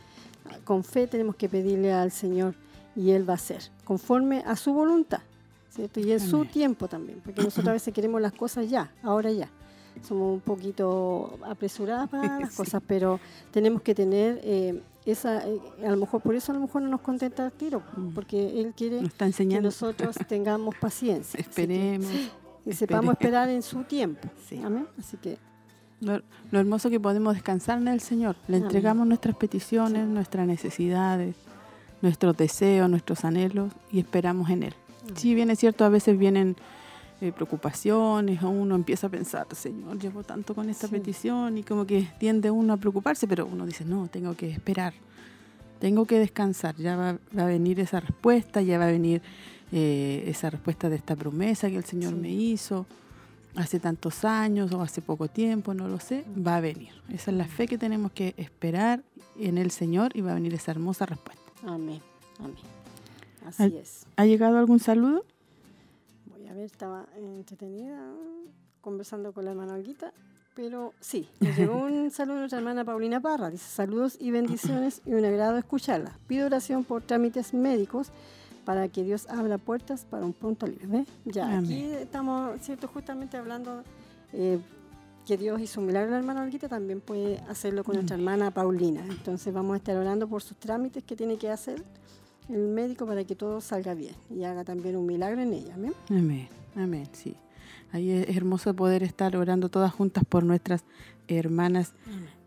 con fe tenemos que pedirle al Señor y Él va a hacer, conforme a su voluntad, ¿cierto? Y en su tiempo también, porque nosotros a veces queremos las cosas ya, ahora ya. Somos un poquito apresuradas para las Sí. cosas, pero tenemos que tener eh, esa, eh, a lo mejor por eso a lo mejor no nos contenta el tiro, Mm. porque Él quiere Nos que nosotros tengamos paciencia. así que- Esperemos. Y sepamos esperemos. esperar en su tiempo. Sí. Amén. Así que Lo, lo hermoso que podemos descansar en el Señor. Le Amén. entregamos nuestras peticiones, Sí. nuestras necesidades, nuestros deseos, nuestros anhelos y esperamos en Él. Si bien es cierto, a veces vienen eh, preocupaciones uno empieza a pensar, Señor, llevo tanto con esta Sí. petición y como que tiende uno a preocuparse, pero uno dice, no, tengo que esperar, tengo que descansar, ya va, va a venir esa respuesta, ya va a venir eh, esa respuesta de esta promesa que el Señor Sí. me hizo hace tantos años o hace poco tiempo, no lo sé, va a venir. Esa es la fe que tenemos que esperar en el Señor y va a venir esa hermosa respuesta. amén. Amén. Así Al- es. ¿Ha llegado algún saludo? Voy a ver, estaba entretenida conversando con la hermana Olguita. Pero sí, nos llegó un saludo de nuestra hermana Paulina Parra. Dice saludos y bendiciones y un agrado escucharla. Pido oración por trámites médicos para que Dios abra puertas para un pronto alivio. ¿Ve? Ya, aquí estamos, ¿cierto? Justamente hablando eh, que Dios hizo un milagro a la hermana Olguita, también puede hacerlo con nuestra hermana Paulina. Entonces vamos a estar orando por sus trámites que tiene que hacer el médico para que todo salga bien y haga también un milagro en ella. ¿amén? Amén, amén, sí. Ahí es hermoso poder estar orando todas juntas por nuestras hermanas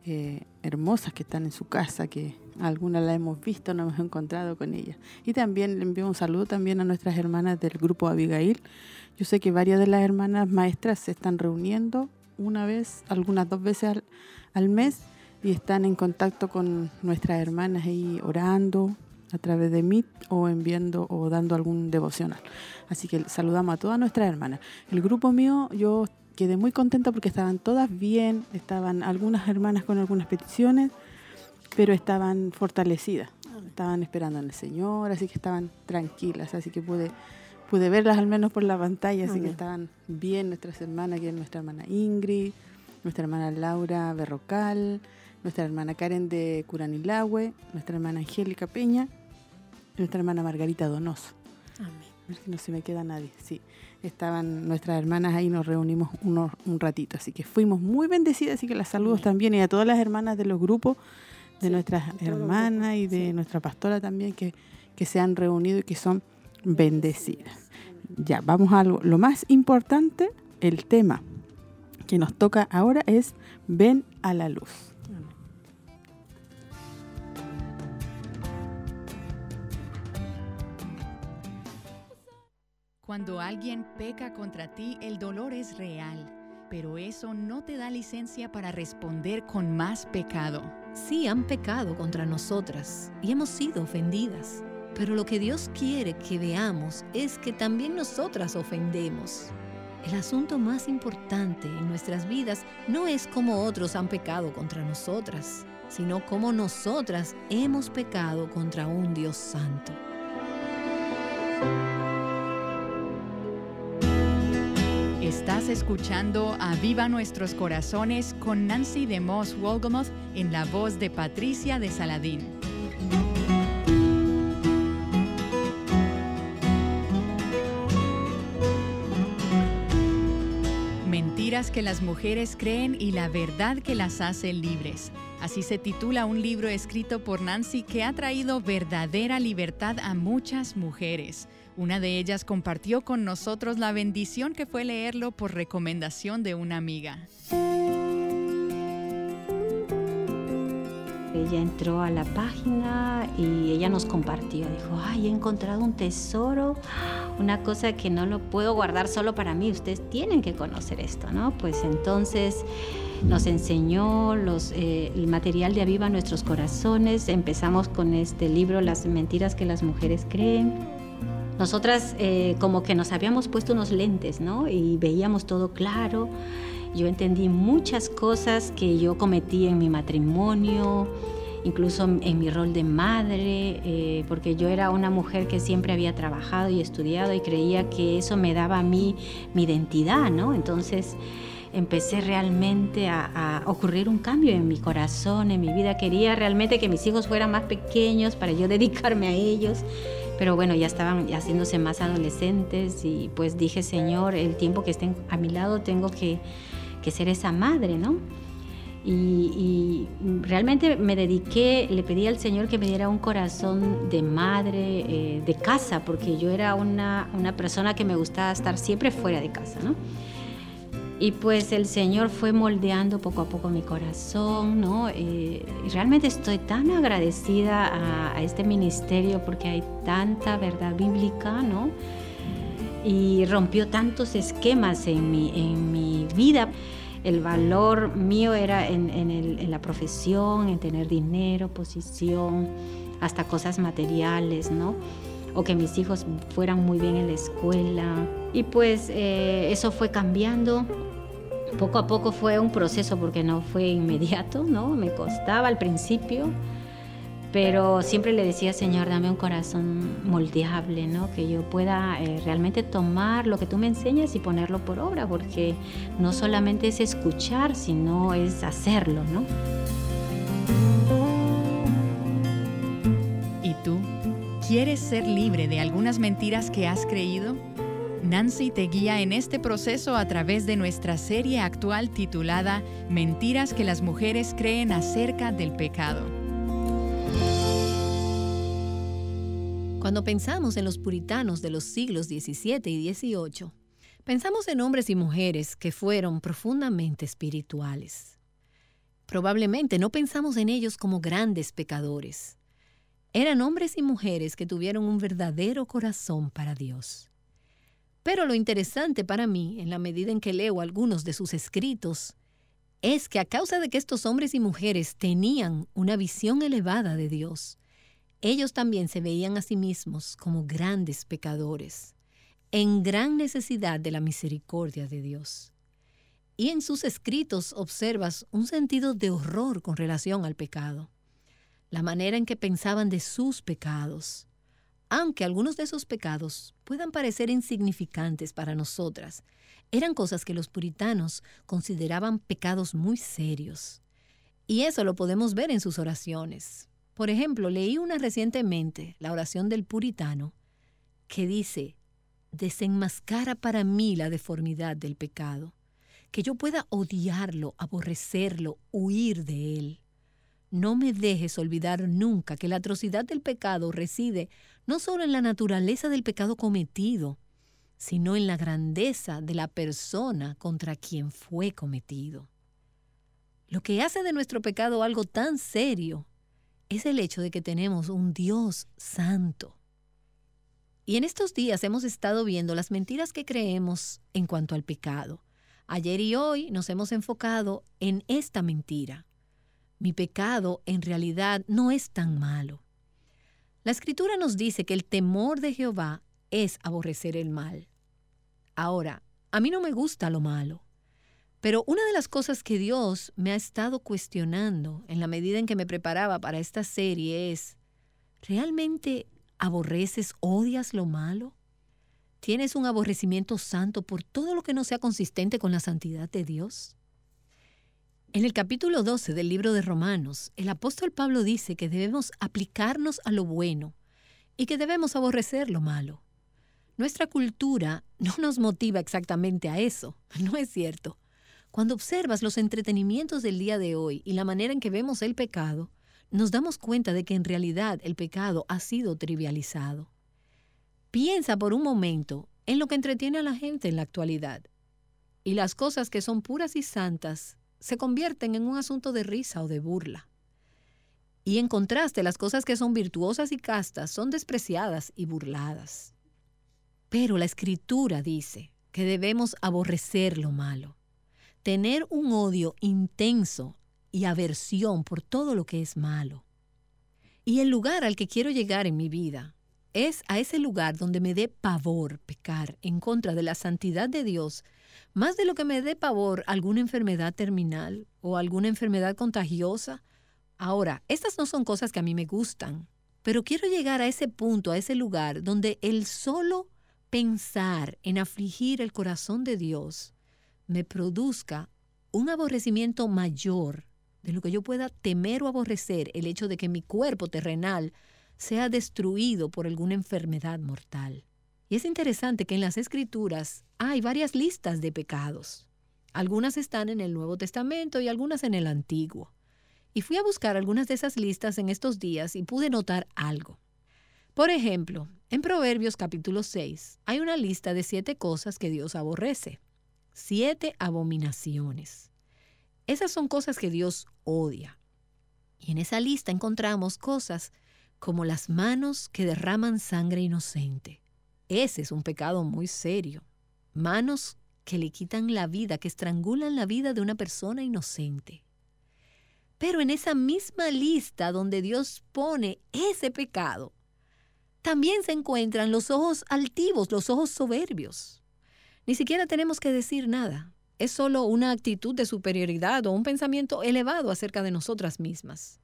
eh, hermosas que están en su casa, que algunas la hemos visto, nos hemos encontrado con ellas. Y también le envío un saludo también a nuestras hermanas del grupo Abigail. Yo sé que varias de las hermanas maestras se están reuniendo una vez, algunas dos veces al, al mes y están en contacto con nuestras hermanas ahí orando a través de Meet o enviando o dando algún devocional. Así que saludamos a todas nuestras hermanas. El grupo mío, yo quedé muy contenta porque estaban todas bien, estaban algunas hermanas con algunas peticiones, pero estaban fortalecidas, estaban esperando en el Señor, así que estaban tranquilas, así que pude pude verlas al menos por la pantalla, así que estaban bien nuestras hermanas, que es nuestra hermana Ingrid, nuestra hermana Laura Berrocal, nuestra hermana Karen de Curanilahue, nuestra hermana Angélica Peña, nuestra hermana Margarita Donoso. Amén. No se me queda nadie. Sí, estaban nuestras hermanas ahí, nos reunimos unos, un ratito. Así que fuimos muy bendecidas, así que las saludos también y a todas las hermanas de los grupos, de Sí, nuestras hermanas y de sí. nuestra pastora también, que, que se han reunido y que son bendecidas. Ya, vamos a algo. Lo más importante, el tema que nos toca ahora es Ven a la luz. Cuando alguien peca contra ti, el dolor es real, pero eso no te da licencia para responder con más pecado. Sí han pecado contra nosotras y hemos sido ofendidas, pero lo que Dios quiere que veamos es que también nosotras ofendemos. El asunto más importante en nuestras vidas no es cómo otros han pecado contra nosotras, sino cómo nosotras hemos pecado contra un Dios santo. Estás escuchando a Viva Nuestros Corazones con Nancy de Moss Wolgamoth en la voz de Patricia de Saladín. Mentiras que las mujeres creen y la verdad que las hace libres. Así se titula un libro escrito por Nancy que ha traído verdadera libertad a muchas mujeres. Una de ellas compartió con nosotros la bendición que fue leerlo por recomendación de una amiga. Ella entró a la página y ella nos compartió. Dijo, ay, he encontrado un tesoro, una cosa que no lo puedo guardar solo para mí. Ustedes tienen que conocer esto, ¿no? Pues entonces nos enseñó los, eh, el material de Aviva Nuestros Corazones. Empezamos con este libro, Las mentiras que las mujeres creen. Nosotras eh, como que nos habíamos puesto unos lentes, ¿no? Y veíamos todo claro. Yo entendí muchas cosas que yo cometí en mi matrimonio, incluso en mi rol de madre, eh, porque yo era una mujer que siempre había trabajado y estudiado y creía que eso me daba a mí mi identidad, ¿no? Entonces empecé realmente a, a, ocurrir un cambio en mi corazón, en mi vida. Quería realmente que mis hijos fueran más pequeños para yo dedicarme a ellos. Pero bueno, ya estaban haciéndose más adolescentes y pues dije, Señor, el tiempo que estén a mi lado tengo que, que ser esa madre, ¿no? Y, y, realmente me dediqué, le pedí al Señor que me diera un corazón de madre, eh, de casa, porque yo era una, una persona que me gustaba estar siempre fuera de casa, ¿no? Y pues el Señor fue moldeando poco a poco mi corazón, ¿no? Eh, y realmente estoy tan agradecida a, este ministerio porque hay tanta verdad bíblica, ¿no? Y rompió tantos esquemas en mi, en mi vida. El valor mío era en, en, el, en la profesión, en tener dinero, posición, hasta cosas materiales, ¿no? o que mis hijos fueran muy bien en la escuela. Y pues eh, eso fue cambiando. Poco a poco fue un proceso porque no fue inmediato, ¿no? Me costaba al principio, pero siempre le decía, Señor, dame un corazón moldeable, ¿no? Que yo pueda eh, realmente tomar lo que tú me enseñas y ponerlo por obra, porque no solamente es escuchar, sino es hacerlo, ¿no? ¿Y tú? ¿Quieres ser libre de algunas mentiras que has creído? Nancy te guía en este proceso a través de nuestra serie actual titulada Mentiras que las mujeres creen acerca del pecado. Cuando pensamos en los puritanos de los siglos XVII y XVIII, pensamos en hombres y mujeres que fueron profundamente espirituales. Probablemente no pensamos en ellos como grandes pecadores. Eran hombres y mujeres que tuvieron un verdadero corazón para Dios. Pero lo interesante para mí, en la medida en que leo algunos de sus escritos, es que a causa de que estos hombres y mujeres tenían una visión elevada de Dios, ellos también se veían a sí mismos como grandes pecadores, en gran necesidad de la misericordia de Dios. Y en sus escritos observas un sentido de horror con relación al pecado, la manera en que pensaban de sus pecados, aunque algunos de esos pecados puedan parecer insignificantes para nosotras, eran cosas que los puritanos consideraban pecados muy serios. Y eso lo podemos ver en sus oraciones. Por ejemplo, leí una recientemente, la oración del puritano, que dice, desenmascara para mí la deformidad del pecado, que yo pueda odiarlo, aborrecerlo, huir de él. No me dejes olvidar nunca que la atrocidad del pecado reside no solo en la naturaleza del pecado cometido, sino en la grandeza de la persona contra quien fue cometido. Lo que hace de nuestro pecado algo tan serio es el hecho de que tenemos un Dios santo. Y en estos días hemos estado viendo las mentiras que creemos en cuanto al pecado. Ayer y hoy nos hemos enfocado en esta mentira. Mi pecado en realidad no es tan malo. La escritura nos dice que el temor de Jehová es aborrecer el mal. Ahora, a mí no me gusta lo malo, pero una de las cosas que Dios me ha estado cuestionando en la medida en que me preparaba para esta serie es, ¿realmente aborreces, odias lo malo? ¿Tienes un aborrecimiento santo por todo lo que no sea consistente con la santidad de Dios? En el capítulo 12 del libro de Romanos, el apóstol Pablo dice que debemos aplicarnos a lo bueno y que debemos aborrecer lo malo. Nuestra cultura no nos motiva exactamente a eso, ¿no es cierto? Cuando observas los entretenimientos del día de hoy y la manera en que vemos el pecado, nos damos cuenta de que en realidad el pecado ha sido trivializado. Piensa por un momento en lo que entretiene a la gente en la actualidad. Y las cosas que son puras y santas se convierten en un asunto de risa o de burla. Y en contraste, las cosas que son virtuosas y castas son despreciadas y burladas. Pero la escritura dice que debemos aborrecer lo malo, tener un odio intenso y aversión por todo lo que es malo. Y el lugar al que quiero llegar en mi vida es a ese lugar donde me dé pavor pecar en contra de la santidad de Dios, más de lo que me dé pavor alguna enfermedad terminal o alguna enfermedad contagiosa. Ahora, estas no son cosas que a mí me gustan, pero quiero llegar a ese punto, a ese lugar donde el solo pensar en afligir el corazón de Dios me produzca un aborrecimiento mayor de lo que yo pueda temer o aborrecer el hecho de que mi cuerpo terrenal sea destruido por alguna enfermedad mortal. Y es interesante que en las escrituras hay varias listas de pecados. Algunas están en el Nuevo Testamento y algunas en el Antiguo. Y fui a buscar algunas de esas listas en estos días y pude notar algo. Por ejemplo, en Proverbios capítulo 6 hay una lista de siete cosas que Dios aborrece. Siete abominaciones. Esas son cosas que Dios odia. Y en esa lista encontramos cosas como las manos que derraman sangre inocente. Ese es un pecado muy serio. Manos que le quitan la vida, que estrangulan la vida de una persona inocente. Pero en esa misma lista donde Dios pone ese pecado, también se encuentran los ojos altivos, los ojos soberbios. Ni siquiera tenemos que decir nada es solo una actitud de superioridad o un pensamiento elevado acerca de nosotras mismas.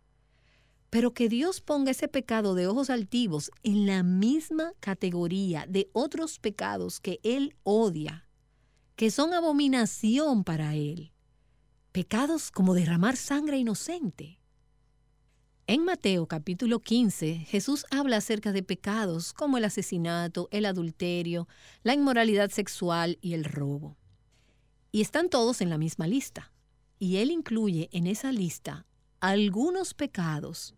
Pero que Dios ponga ese pecado de ojos altivos en la misma categoría de otros pecados que Él odia, que son abominación para Él. Pecados como derramar sangre inocente. En Mateo capítulo 15, Jesús habla acerca de pecados como el asesinato, el adulterio, la inmoralidad sexual y el robo. Y están todos en la misma lista. Y Él incluye en esa lista algunos pecados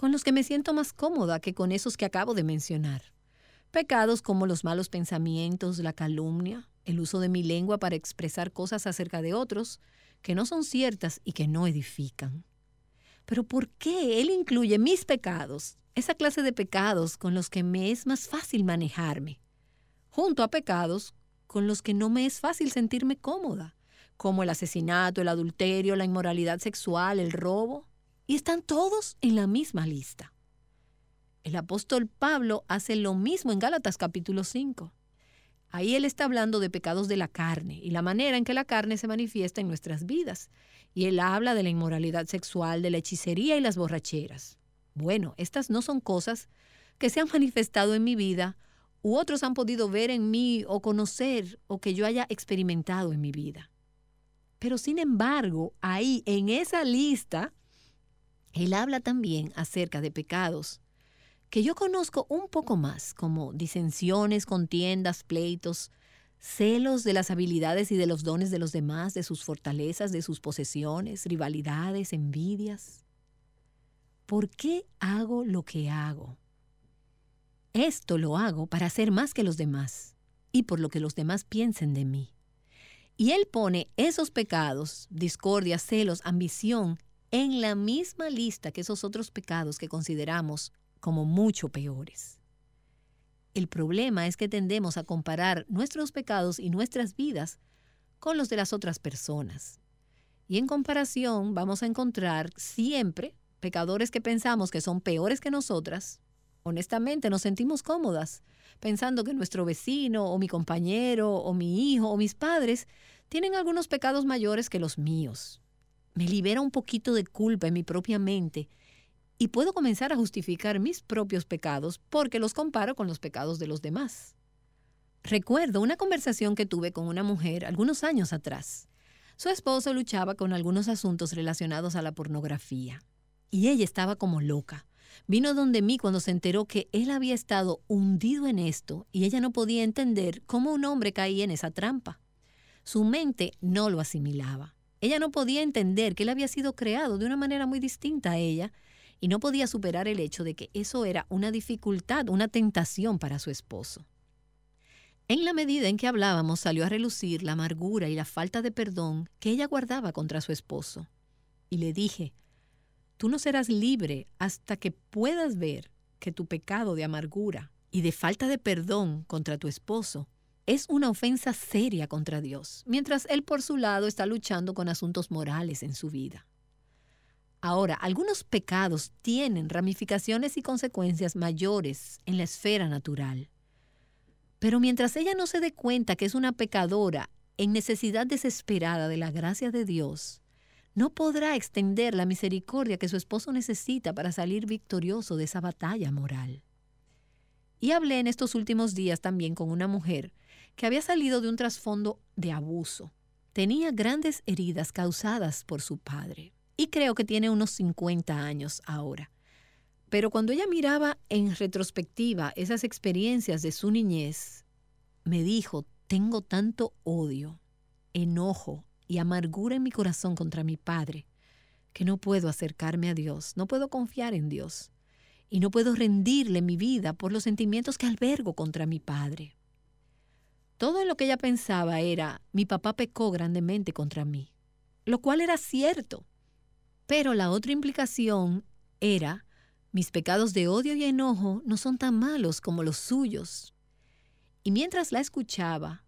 con los que me siento más cómoda que con esos que acabo de mencionar. Pecados como los malos pensamientos, la calumnia, el uso de mi lengua para expresar cosas acerca de otros que no son ciertas y que no edifican. Pero ¿por qué Él incluye mis pecados, esa clase de pecados con los que me es más fácil manejarme, junto a pecados con los que no me es fácil sentirme cómoda, como el asesinato, el adulterio, la inmoralidad sexual, el robo, y están todos en la misma lista. El apóstol Pablo hace lo mismo en Gálatas capítulo 5. Ahí él está hablando de pecados de la carne y la manera en que la carne se manifiesta en nuestras vidas. Y él habla de la inmoralidad sexual, de la hechicería y las borracheras. Bueno, estas no son cosas que se han manifestado en mi vida u otros han podido ver en mí o conocer o que yo haya experimentado en mi vida. Pero sin embargo, ahí en esa lista, él habla también acerca de pecados que yo conozco un poco más, como disensiones, contiendas, pleitos, celos de las habilidades y de los dones de los demás, de sus fortalezas, de sus posesiones, rivalidades, envidias. ¿Por qué hago lo que hago? Esto lo hago para ser más que los demás. y por lo que los demás piensen de mí. Y Él pone esos pecados, discordia, celos, ambición, en la misma lista que esos otros pecados que consideramos como mucho peores. El problema es que tendemos a comparar nuestros pecados y nuestras vidas con los de las otras personas. Y en comparación vamos a encontrar siempre pecadores que pensamos que son peores que nosotras. Honestamente nos sentimos cómodas pensando que nuestro vecino o mi compañero o mi hijo o mis padres tienen algunos pecados mayores que los míos. Me libera un poquito de culpa en mi propia mente y puedo comenzar a justificar mis propios pecados porque los comparo con los pecados de los demás. Recuerdo una conversación que tuve con una mujer algunos años atrás. Su esposo luchaba con algunos asuntos relacionados a la pornografía y ella estaba como loca. Vino donde mí cuando se enteró que él había estado hundido en esto y ella no podía entender cómo un hombre caía en esa trampa. Su mente no lo asimilaba. Ella no podía entender que él había sido creado de una manera muy distinta a ella y no podía superar el hecho de que eso era una dificultad, una tentación para su esposo. En la medida en que hablábamos salió a relucir la amargura y la falta de perdón que ella guardaba contra su esposo. Y le dije, tú no serás libre hasta que puedas ver que tu pecado de amargura y de falta de perdón contra tu esposo es una ofensa seria contra Dios, mientras él por su lado está luchando con asuntos morales en su vida. Ahora, algunos pecados tienen ramificaciones y consecuencias mayores en la esfera natural. Pero mientras ella no se dé cuenta que es una pecadora en necesidad desesperada de la gracia de Dios, no podrá extender la misericordia que su esposo necesita para salir victorioso de esa batalla moral. Y hablé en estos últimos días también con una mujer que había salido de un trasfondo de abuso. Tenía grandes heridas causadas por su padre y creo que tiene unos 50 años ahora. Pero cuando ella miraba en retrospectiva esas experiencias de su niñez, me dijo, tengo tanto odio, enojo y amargura en mi corazón contra mi padre, que no puedo acercarme a Dios, no puedo confiar en Dios, y no puedo rendirle mi vida por los sentimientos que albergo contra mi padre. Todo lo que ella pensaba era, mi papá pecó grandemente contra mí, lo cual era cierto. Pero la otra implicación era, mis pecados de odio y enojo no son tan malos como los suyos. Y mientras la escuchaba,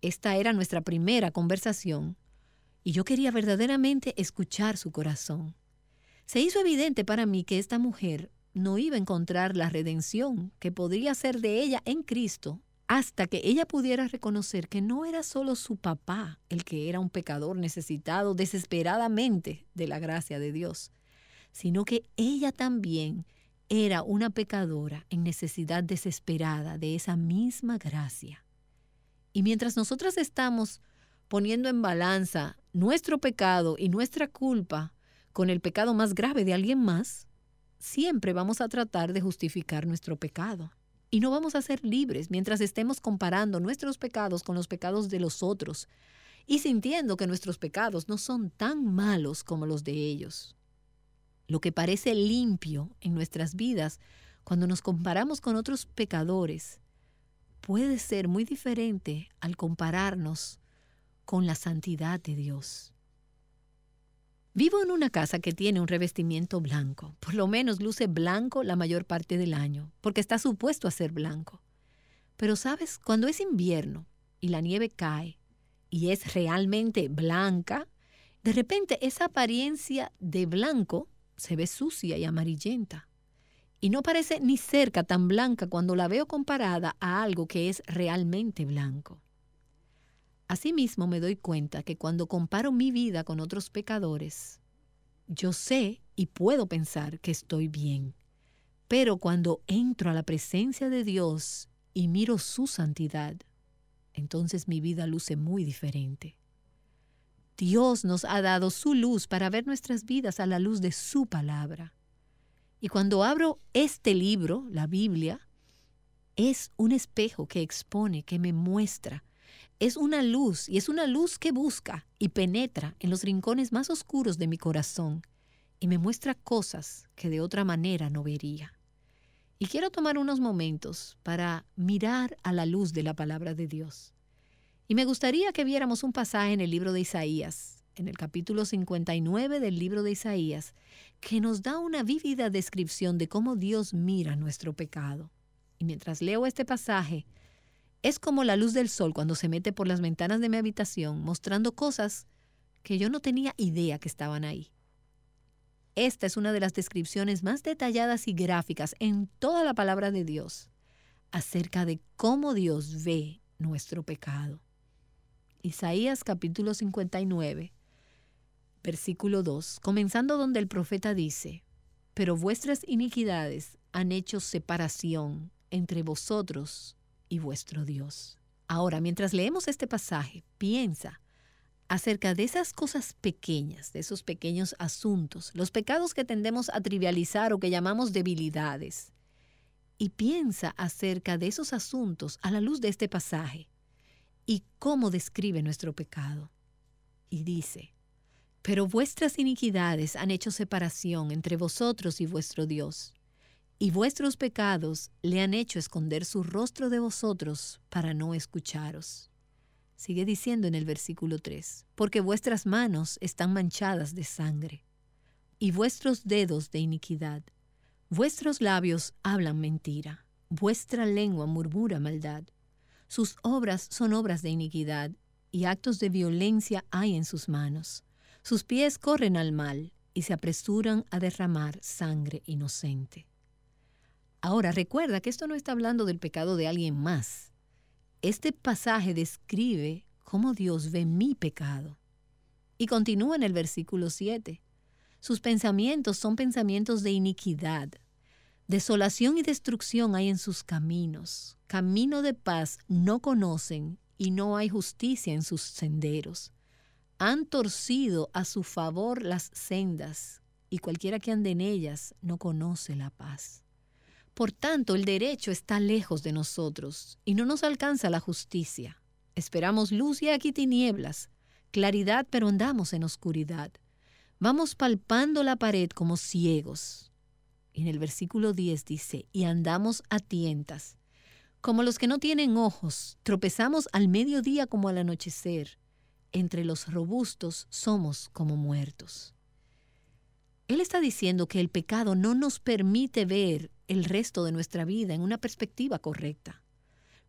esta era nuestra primera conversación y yo quería verdaderamente escuchar su corazón. Se hizo evidente para mí que esta mujer no iba a encontrar la redención que podría ser de ella en Cristo hasta que ella pudiera reconocer que no era solo su papá el que era un pecador necesitado desesperadamente de la gracia de Dios, sino que ella también era una pecadora en necesidad desesperada de esa misma gracia. Y mientras nosotras estamos poniendo en balanza nuestro pecado y nuestra culpa con el pecado más grave de alguien más, siempre vamos a tratar de justificar nuestro pecado. Y no vamos a ser libres mientras estemos comparando nuestros pecados con los pecados de los otros y sintiendo que nuestros pecados no son tan malos como los de ellos. Lo que parece limpio en nuestras vidas cuando nos comparamos con otros pecadores puede ser muy diferente al compararnos con la santidad de Dios. Vivo en una casa que tiene un revestimiento blanco, por lo menos luce blanco la mayor parte del año, porque está supuesto a ser blanco. Pero sabes, cuando es invierno y la nieve cae y es realmente blanca, de repente esa apariencia de blanco se ve sucia y amarillenta y no parece ni cerca tan blanca cuando la veo comparada a algo que es realmente blanco. Asimismo me doy cuenta que cuando comparo mi vida con otros pecadores, yo sé y puedo pensar que estoy bien. Pero cuando entro a la presencia de Dios y miro su santidad, entonces mi vida luce muy diferente. Dios nos ha dado su luz para ver nuestras vidas a la luz de su palabra. Y cuando abro este libro, la Biblia, es un espejo que expone, que me muestra. Es una luz y es una luz que busca y penetra en los rincones más oscuros de mi corazón y me muestra cosas que de otra manera no vería. Y quiero tomar unos momentos para mirar a la luz de la palabra de Dios. Y me gustaría que viéramos un pasaje en el libro de Isaías, en el capítulo 59 del libro de Isaías, que nos da una vívida descripción de cómo Dios mira nuestro pecado. Y mientras leo este pasaje, es como la luz del sol cuando se mete por las ventanas de mi habitación, mostrando cosas que yo no tenía idea que estaban ahí. Esta es una de las descripciones más detalladas y gráficas en toda la palabra de Dios acerca de cómo Dios ve nuestro pecado. Isaías capítulo 59, versículo 2, comenzando donde el profeta dice, pero vuestras iniquidades han hecho separación entre vosotros y vuestro Dios. Ahora, mientras leemos este pasaje, piensa acerca de esas cosas pequeñas, de esos pequeños asuntos, los pecados que tendemos a trivializar o que llamamos debilidades. Y piensa acerca de esos asuntos a la luz de este pasaje y cómo describe nuestro pecado. Y dice, pero vuestras iniquidades han hecho separación entre vosotros y vuestro Dios, y vuestros pecados le han hecho esconder su rostro de vosotros para no escucharos. Sigue diciendo en el versículo 3, porque vuestras manos están manchadas de sangre, y vuestros dedos de iniquidad. Vuestros labios hablan mentira, vuestra lengua murmura maldad. Sus obras son obras de iniquidad, y actos de violencia hay en sus manos. Sus pies corren al mal, y se apresuran a derramar sangre inocente. Ahora recuerda que esto no está hablando del pecado de alguien más, este pasaje describe cómo Dios ve mi pecado. Y continúa en el versículo 7. Sus pensamientos son pensamientos de iniquidad. Desolación y destrucción hay en sus caminos. Camino de paz no conocen y no hay justicia en sus senderos. Han torcido a su favor las sendas y cualquiera que ande en ellas no conoce la paz. Por tanto, el derecho está lejos de nosotros y no nos alcanza la justicia. Esperamos luz y aquí tinieblas, claridad pero andamos en oscuridad. Vamos palpando la pared como ciegos. En el versículo 10 dice, y andamos a tientas. Como los que no tienen ojos, tropezamos al mediodía como al anochecer. Entre los robustos somos como muertos. Él está diciendo que el pecado no nos permite ver el resto de nuestra vida en una perspectiva correcta.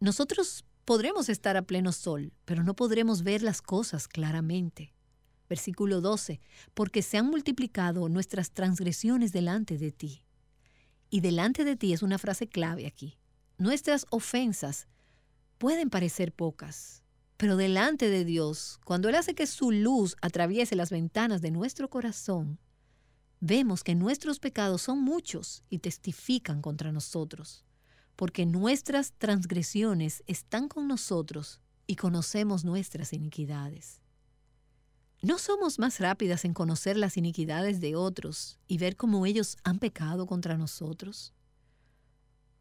Nosotros podremos estar a pleno sol, pero no podremos ver las cosas claramente. Versículo 12, porque se han multiplicado nuestras transgresiones delante de ti. Y delante de ti es una frase clave aquí. Nuestras ofensas pueden parecer pocas, pero delante de Dios, cuando Él hace que su luz atraviese las ventanas de nuestro corazón, vemos que nuestros pecados son muchos y testifican contra nosotros, porque nuestras transgresiones están con nosotros y conocemos nuestras iniquidades. ¿No somos más rápidas en conocer las iniquidades de otros y ver cómo ellos han pecado contra nosotros?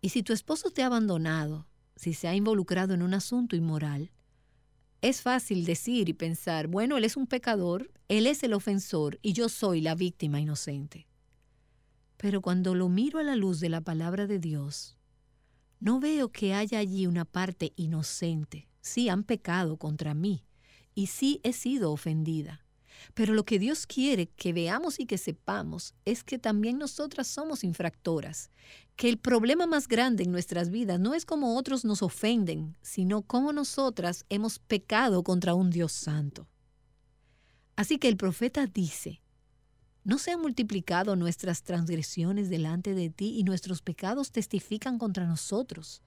Y si tu esposo te ha abandonado, si se ha involucrado en un asunto inmoral, es fácil decir y pensar, bueno, él es un pecador, él es el ofensor y yo soy la víctima inocente. Pero cuando lo miro a la luz de la palabra de Dios, no veo que haya allí una parte inocente. Sí han pecado contra mí y sí he sido ofendida. Pero lo que Dios quiere que veamos y que sepamos es que también nosotras somos infractoras, que el problema más grande en nuestras vidas no es cómo otros nos ofenden, sino cómo nosotras hemos pecado contra un Dios santo. Así que el profeta dice, ¿no se han multiplicado nuestras transgresiones delante de ti y nuestros pecados testifican contra nosotros?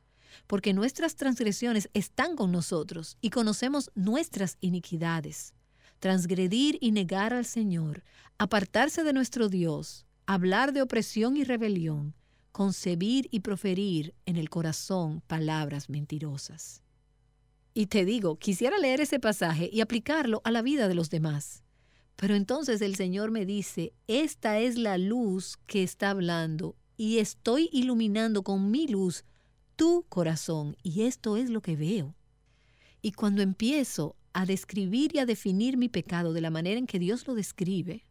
Porque nuestras transgresiones están con nosotros y conocemos nuestras iniquidades transgredir y negar al Señor, apartarse de nuestro Dios, hablar de opresión y rebelión, concebir y proferir en el corazón palabras mentirosas. Y te digo, quisiera leer ese pasaje y aplicarlo a la vida de los demás. Pero entonces el Señor me dice, esta es la luz que está hablando y estoy iluminando con mi luz tu corazón y esto es lo que veo. Y cuando empiezo a describir y a definir mi pecado de la manera en que Dios lo describe,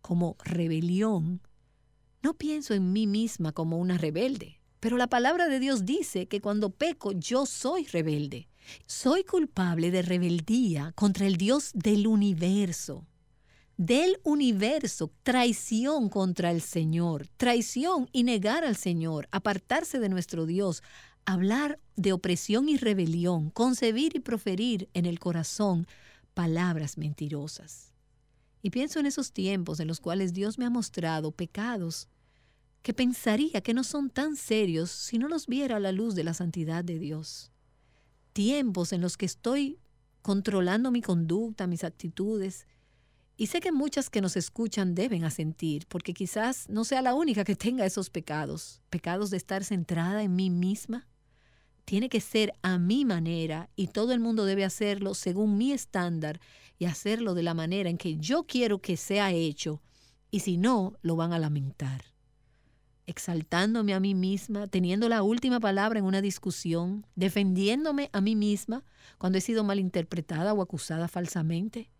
como rebelión, no pienso en mí misma como una rebelde, Pero la palabra de Dios dice que cuando peco yo soy rebelde. Soy culpable de rebeldía contra el Dios del universo. Del universo, traición contra el Señor, traición y negar al Señor, apartarse de nuestro Dios, hablar de opresión y rebelión, concebir y proferir en el corazón palabras mentirosas. Y pienso en esos tiempos en los cuales Dios me ha mostrado pecados que pensaría que no son tan serios si no los viera a la luz de la santidad de Dios. Tiempos en los que estoy controlando mi conducta, mis actitudes, y sé que muchas que nos escuchan deben asentir, porque quizás no sea la única que tenga esos pecados, pecados de estar centrada en mí misma. Tiene que ser a mi manera y todo el mundo debe hacerlo según mi estándar y hacerlo de la manera en que yo quiero que sea hecho, y si no, lo van a lamentar exaltándome a mí misma, teniendo la última palabra en una discusión, defendiéndome a mí misma cuando he sido malinterpretada o acusada falsamente.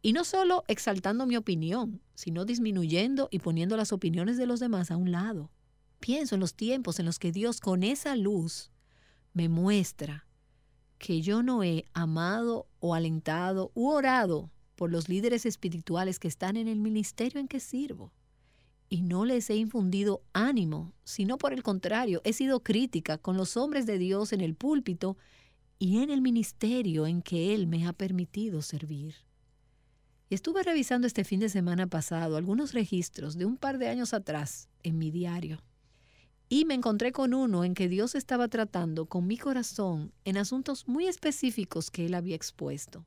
Y no solo exaltando mi opinión, sino disminuyendo y poniendo las opiniones de los demás a un lado. Pienso en los tiempos en los que Dios con esa luz me muestra que yo no he amado o alentado u orado por los líderes espirituales que están en el ministerio en que sirvo y no les he infundido ánimo, sino por el contrario, he sido crítica con los hombres de Dios en el púlpito y en el ministerio en que Él me ha permitido servir. Y estuve revisando este fin de semana pasado algunos registros de un par de años atrás en mi diario. Y me encontré con uno en que Dios estaba tratando con mi corazón en asuntos muy específicos que Él había expuesto.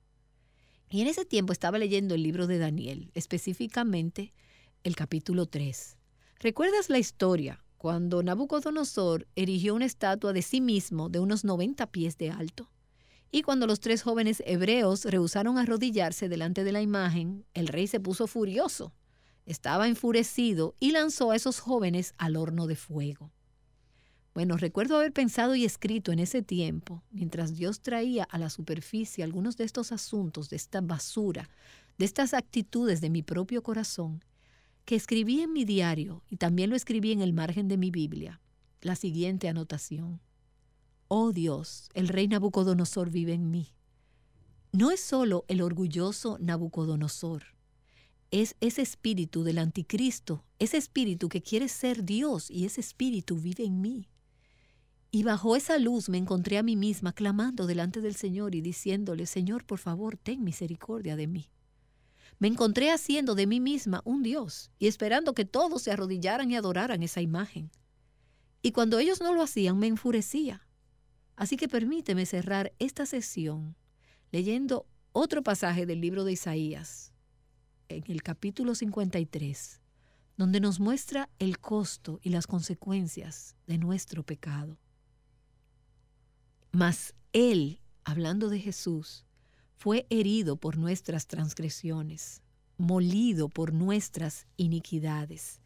Y en ese tiempo estaba leyendo el libro de Daniel, específicamente el capítulo 3. ¿Recuerdas la historia cuando Nabucodonosor erigió una estatua de sí mismo de unos 90 pies de alto? Y cuando los tres jóvenes hebreos rehusaron arrodillarse delante de la imagen, el rey se puso furioso. Estaba enfurecido y lanzó a esos jóvenes al horno de fuego. Bueno, recuerdo haber pensado y escrito en ese tiempo, mientras Dios traía a la superficie algunos de estos asuntos, de esta basura, de estas actitudes de mi propio corazón, que escribí en mi diario y también lo escribí en el margen de mi Biblia, la siguiente anotación. Oh Dios, el rey Nabucodonosor vive en mí. No es solo el orgulloso Nabucodonosor, es ese espíritu del anticristo, ese espíritu que quiere ser Dios y ese espíritu vive en mí. Y bajo esa luz me encontré a mí misma clamando delante del Señor y diciéndole, Señor, por favor, ten misericordia de mí me encontré haciendo de mí misma un Dios y esperando que todos se arrodillaran y adoraran esa imagen. Y cuando ellos no lo hacían, me enfurecía. Así que permíteme cerrar esta sesión leyendo otro pasaje del libro de Isaías, en el capítulo 53, donde nos muestra el costo y las consecuencias de nuestro pecado. Mas Él, hablando de Jesús, fue herido por nuestras transgresiones, molido por nuestras iniquidades.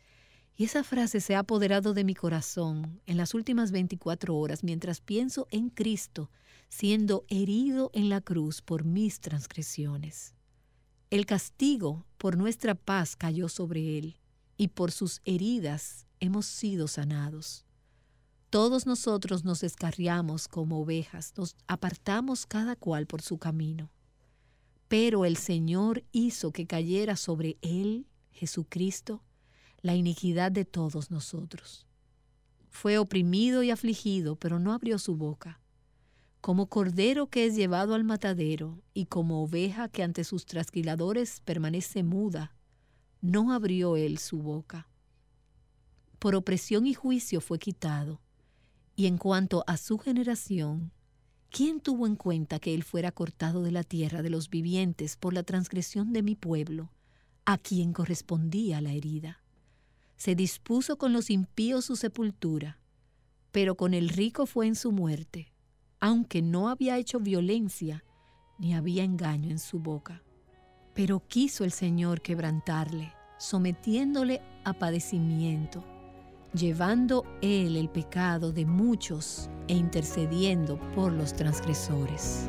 Y esa frase se ha apoderado de mi corazón en las últimas 24 horas mientras pienso en Cristo siendo herido en la cruz por mis transgresiones. El castigo por nuestra paz cayó sobre él, y por sus heridas hemos sido sanados. Todos nosotros nos descarriamos como ovejas, nos apartamos cada cual por su camino. Pero el Señor hizo que cayera sobre él, Jesucristo, la iniquidad de todos nosotros. Fue oprimido y afligido, pero no abrió su boca. Como cordero que es llevado al matadero y como oveja que ante sus trasquiladores permanece muda, no abrió él su boca. Por opresión y juicio fue quitado. Y en cuanto a su generación, ¿Quién tuvo en cuenta que él fuera cortado de la tierra de los vivientes por la transgresión de mi pueblo, a quien correspondía la herida? Se dispuso con los impíos su sepultura, pero con el rico fue en su muerte, aunque no había hecho violencia ni había engaño en su boca. Pero quiso el Señor quebrantarle, sometiéndole a padecimiento llevando Él el pecado de muchos e intercediendo por los transgresores.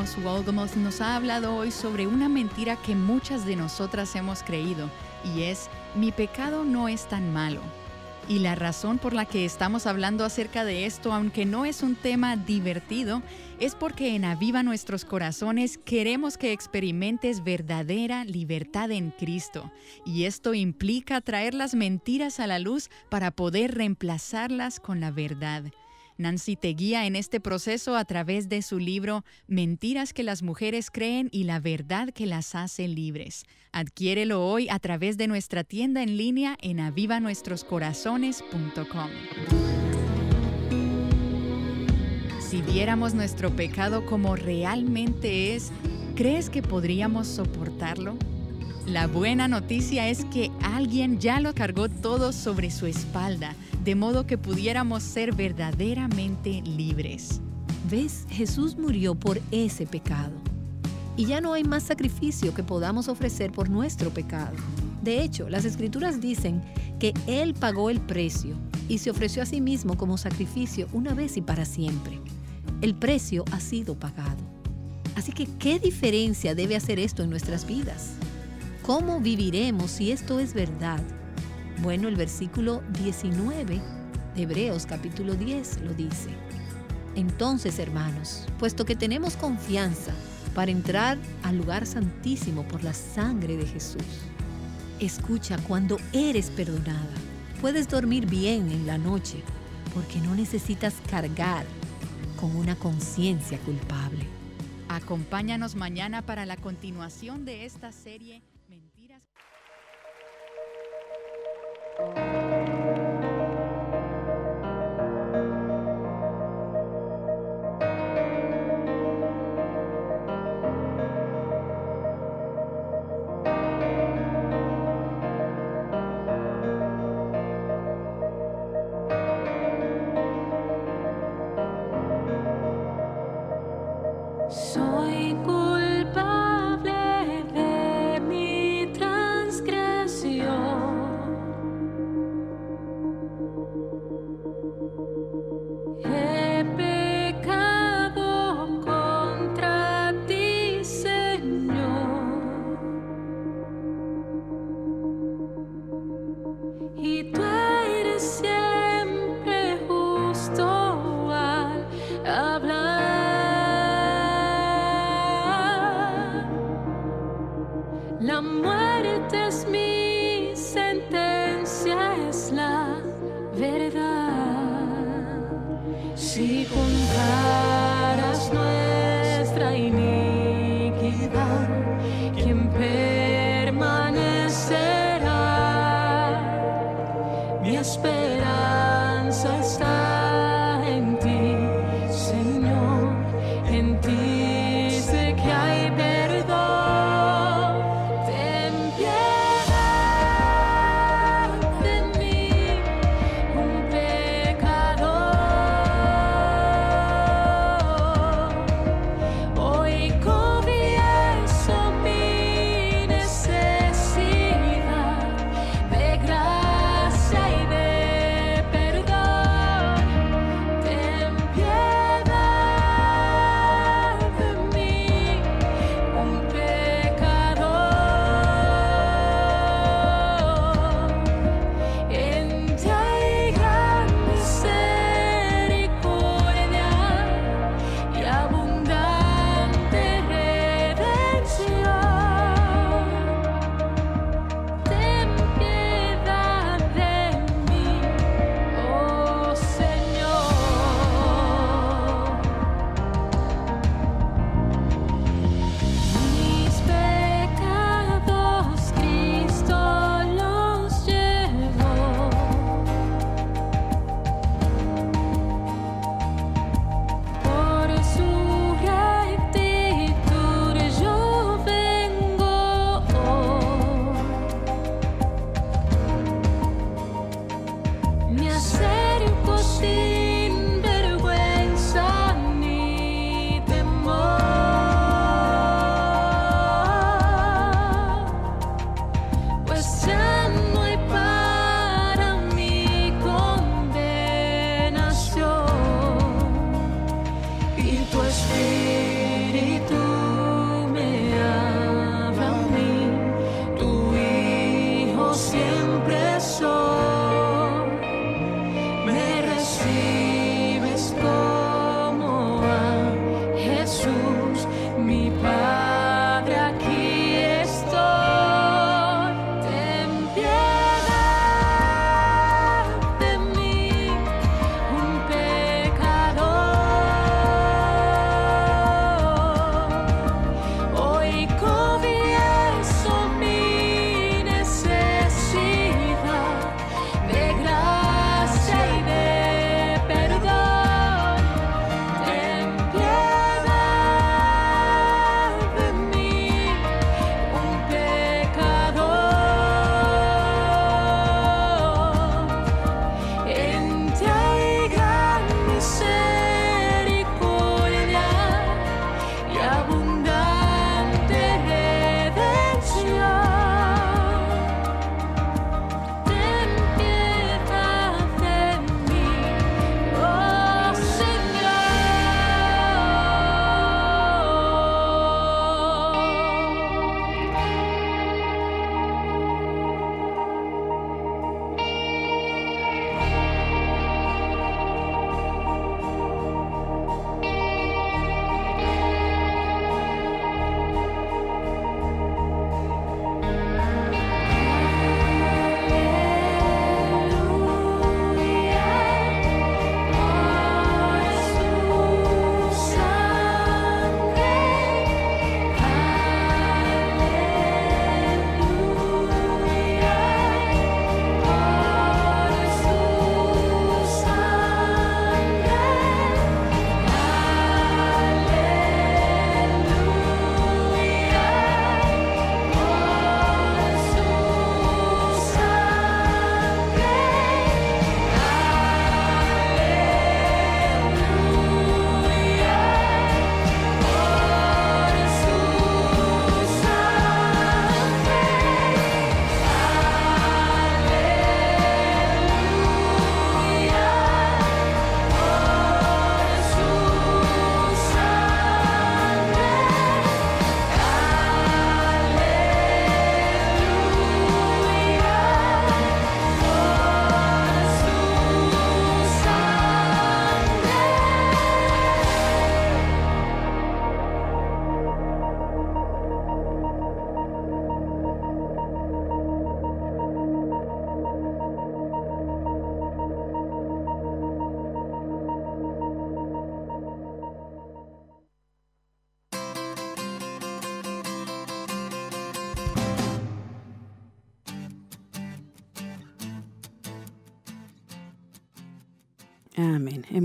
Wolgamoth nos ha hablado hoy sobre una mentira que muchas de nosotras hemos creído, y es, mi pecado no es tan malo. Y la razón por la que estamos hablando acerca de esto, aunque no es un tema divertido, es porque en Aviva Nuestros Corazones queremos que experimentes verdadera libertad en Cristo. Y esto implica traer las mentiras a la luz para poder reemplazarlas con la verdad. Nancy te guía en este proceso a través de su libro Mentiras que las mujeres creen y la verdad que las hace libres. Adquiérelo hoy a través de nuestra tienda en línea en avivanuestroscorazones.com. Si viéramos nuestro pecado como realmente es, ¿crees que podríamos soportarlo? La buena noticia es que alguien ya lo cargó todo sobre su espalda de modo que pudiéramos ser verdaderamente libres. ¿Ves? Jesús murió por ese pecado. Y ya no hay más sacrificio que podamos ofrecer por nuestro pecado. De hecho, las escrituras dicen que Él pagó el precio y se ofreció a sí mismo como sacrificio una vez y para siempre. El precio ha sido pagado. Así que, ¿qué diferencia debe hacer esto en nuestras vidas? ¿Cómo viviremos si esto es verdad bueno, el versículo 19 de Hebreos capítulo 10 lo dice. Entonces, hermanos, puesto que tenemos confianza para entrar al lugar santísimo por la sangre de Jesús, escucha, cuando eres perdonada, puedes dormir bien en la noche porque no necesitas cargar con una conciencia culpable. Acompáñanos mañana para la continuación de esta serie. Amén.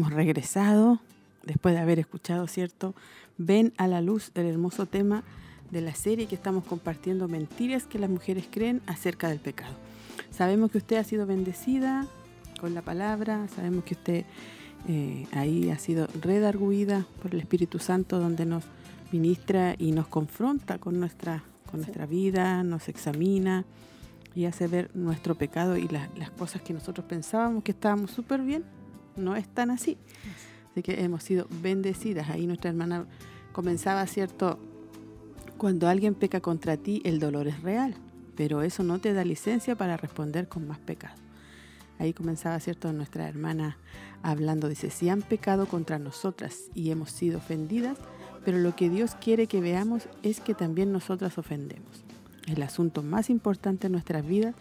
Hemos regresado después de haber escuchado, ¿cierto? Ven a la luz el hermoso tema de la serie que estamos compartiendo, mentiras que las mujeres creen acerca del pecado. Sabemos que usted ha sido bendecida con la palabra, sabemos que usted eh, ahí ha sido redarguida por el Espíritu Santo donde nos ministra y nos confronta con nuestra, con nuestra vida, nos examina y hace ver nuestro pecado y las cosas que nosotros pensábamos que estábamos súper bien, no es tan así. Así que hemos sido bendecidas. Ahí nuestra hermana comenzaba, ¿cierto? Cuando alguien peca contra ti, el dolor es real, pero eso no te da licencia para responder con más pecado. Ahí comenzaba, ¿cierto? Nuestra hermana hablando, dice, si han pecado contra nosotras y hemos sido ofendidas, pero lo que Dios quiere que veamos es que también nosotras ofendemos. El asunto más importante en nuestras vidas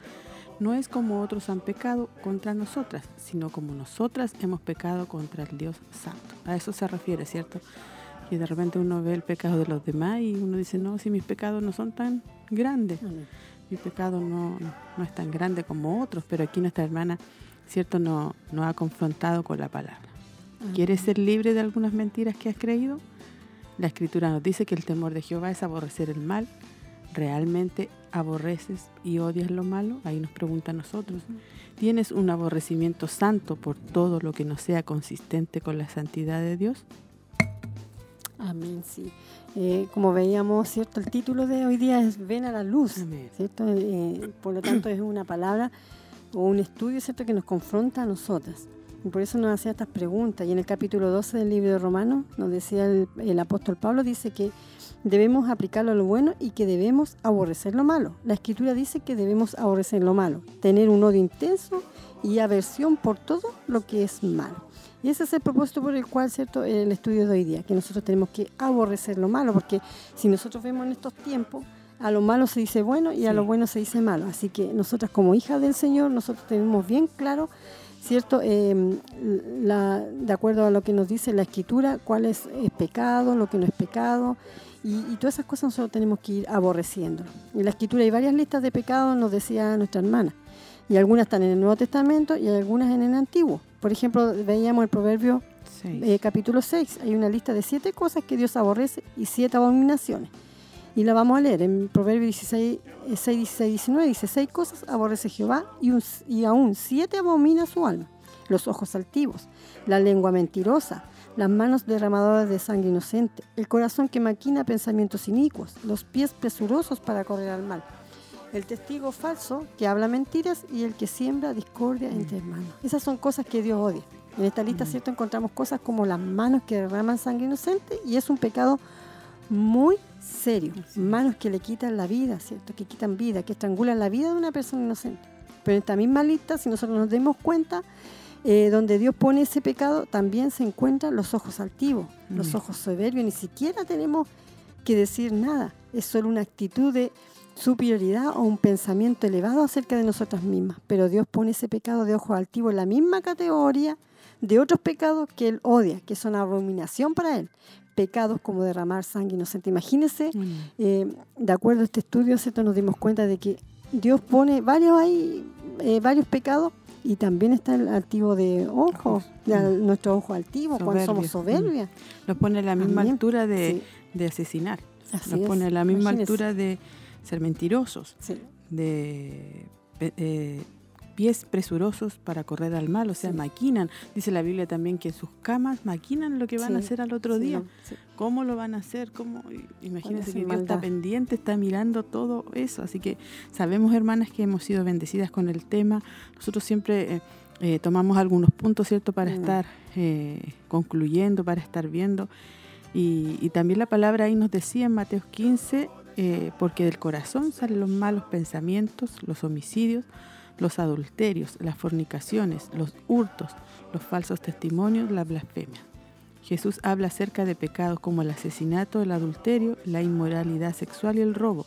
no es como otros han pecado contra nosotras, sino como nosotras hemos pecado contra el Dios Santo. A eso se refiere, ¿cierto? Y de repente uno ve el pecado de los demás y uno dice, no, si mis pecados no son tan grandes, mi pecado no, no es tan grande como otros, pero aquí nuestra hermana, ¿cierto?, no, no ha confrontado con la palabra. ¿Quieres ser libre de algunas mentiras que has creído? La escritura nos dice que el temor de Jehová es aborrecer el mal. ¿Realmente aborreces y odias lo malo? Ahí nos pregunta a nosotros. ¿Tienes un aborrecimiento santo por todo lo que no sea consistente con la santidad de Dios? Amén, sí. Eh, como veíamos, ¿cierto? El título de hoy día es Ven a la luz, ¿cierto? Eh, por lo tanto es una palabra o un estudio, ¿cierto? Que nos confronta a nosotras. Y por eso nos hacía estas preguntas. Y en el capítulo 12 del libro de Romanos nos decía el, apóstol Pablo, dice que debemos aplicarlo a lo bueno y que debemos aborrecer lo malo. La escritura dice que debemos aborrecer lo malo, tener un odio intenso y aversión por todo lo que es malo. Y ese es el propósito por el cual, ¿cierto?, el estudio de hoy día, que nosotros tenemos que aborrecer lo malo, porque si nosotros vemos en estos tiempos, a lo malo se dice bueno y a lo bueno se dice malo. Así que nosotras como hijas del Señor, nosotros tenemos bien claro ¿cierto? Em, de acuerdo a lo que nos dice la escritura, cuál es, pecado, lo que no es pecado, y, todas esas cosas nosotros tenemos que ir aborreciendo. En la escritura hay varias listas de pecados, nos decía nuestra hermana, y algunas están en el Nuevo Testamento y algunas en el Antiguo. Por ejemplo, veíamos el Proverbio eh, capítulo 6, hay una lista de siete cosas que Dios aborrece y siete abominaciones. Y la vamos a leer en Proverbio 16, 6, 16, 19. Dice, seis cosas aborrece Jehová y, y aún siete abomina su alma. Los ojos altivos, la lengua mentirosa, las manos derramadoras de sangre inocente, el corazón que maquina pensamientos inicuos, los pies presurosos para correr al mal, el testigo falso que habla mentiras y el que siembra discordia entre hermanos. Esas son cosas que Dios odia. En esta lista, ¿cierto? Encontramos cosas como las manos que derraman sangre inocente y es un pecado muy serio. Manos que le quitan la vida, ¿cierto? Que quitan vida, que estrangulan la vida de una persona inocente. Pero en esta misma lista, si nosotros nos demos cuenta, eh, donde Dios pone ese pecado, también se encuentran los ojos altivos, los mm. ojos soberbios. Ni siquiera tenemos que decir nada. Es solo una actitud de superioridad o un pensamiento elevado acerca de nosotras mismas. Pero Dios pone ese pecado de ojos altivos en la misma categoría de otros pecados que Él odia, que son abominación para Él pecados como derramar sangre inocente. Imagínense, mm. eh, de acuerdo a este estudio, ¿cierto? nos dimos cuenta de que Dios pone varios, ahí, eh, varios pecados y también está el altivo de ojo, mm. nuestro ojo altivo, cuando somos soberbias. Mm. Nos pone a la misma altura de, asesinar, nos pone a la misma altura de ser mentirosos, de eh, pies presurosos para correr al mal, o sea, maquinan. Dice la Biblia también que en sus camas maquinan lo que van a hacer al otro día. ¿Cómo lo van a hacer? ¿Cómo? Imagínense que Dios está pendiente, está mirando todo eso. Así que sabemos, hermanas, que hemos sido bendecidas con el tema. Nosotros siempre... Eh, eh, tomamos algunos puntos, ¿cierto?, para mm. estar eh, concluyendo, para estar viendo. Y, y, también la palabra ahí nos decía en Mateo 15, porque del corazón salen los malos pensamientos, los homicidios, los adulterios, las fornicaciones, los hurtos, los falsos testimonios, la blasfemia. Jesús habla acerca de pecados como el asesinato, el adulterio, la inmoralidad sexual y el robo,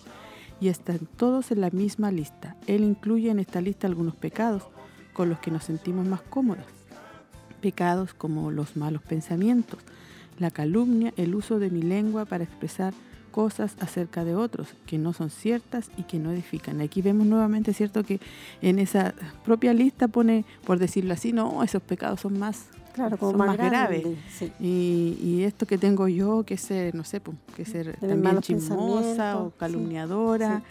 y están todos en la misma lista. Él incluye en esta lista algunos pecados con los que nos sentimos más cómodas. Pecados como los malos pensamientos, la calumnia, el uso de mi lengua para expresar cosas acerca de otros que no son ciertas y que no edifican. Aquí vemos nuevamente, ¿cierto?, que en esa propia lista pone, por decirlo así, no, esos pecados son más Claro, como son más más, graves. sí. Y, y esto que tengo yo, que ser, no sé, pues, que ser Tener también chismosa o sí, calumniadora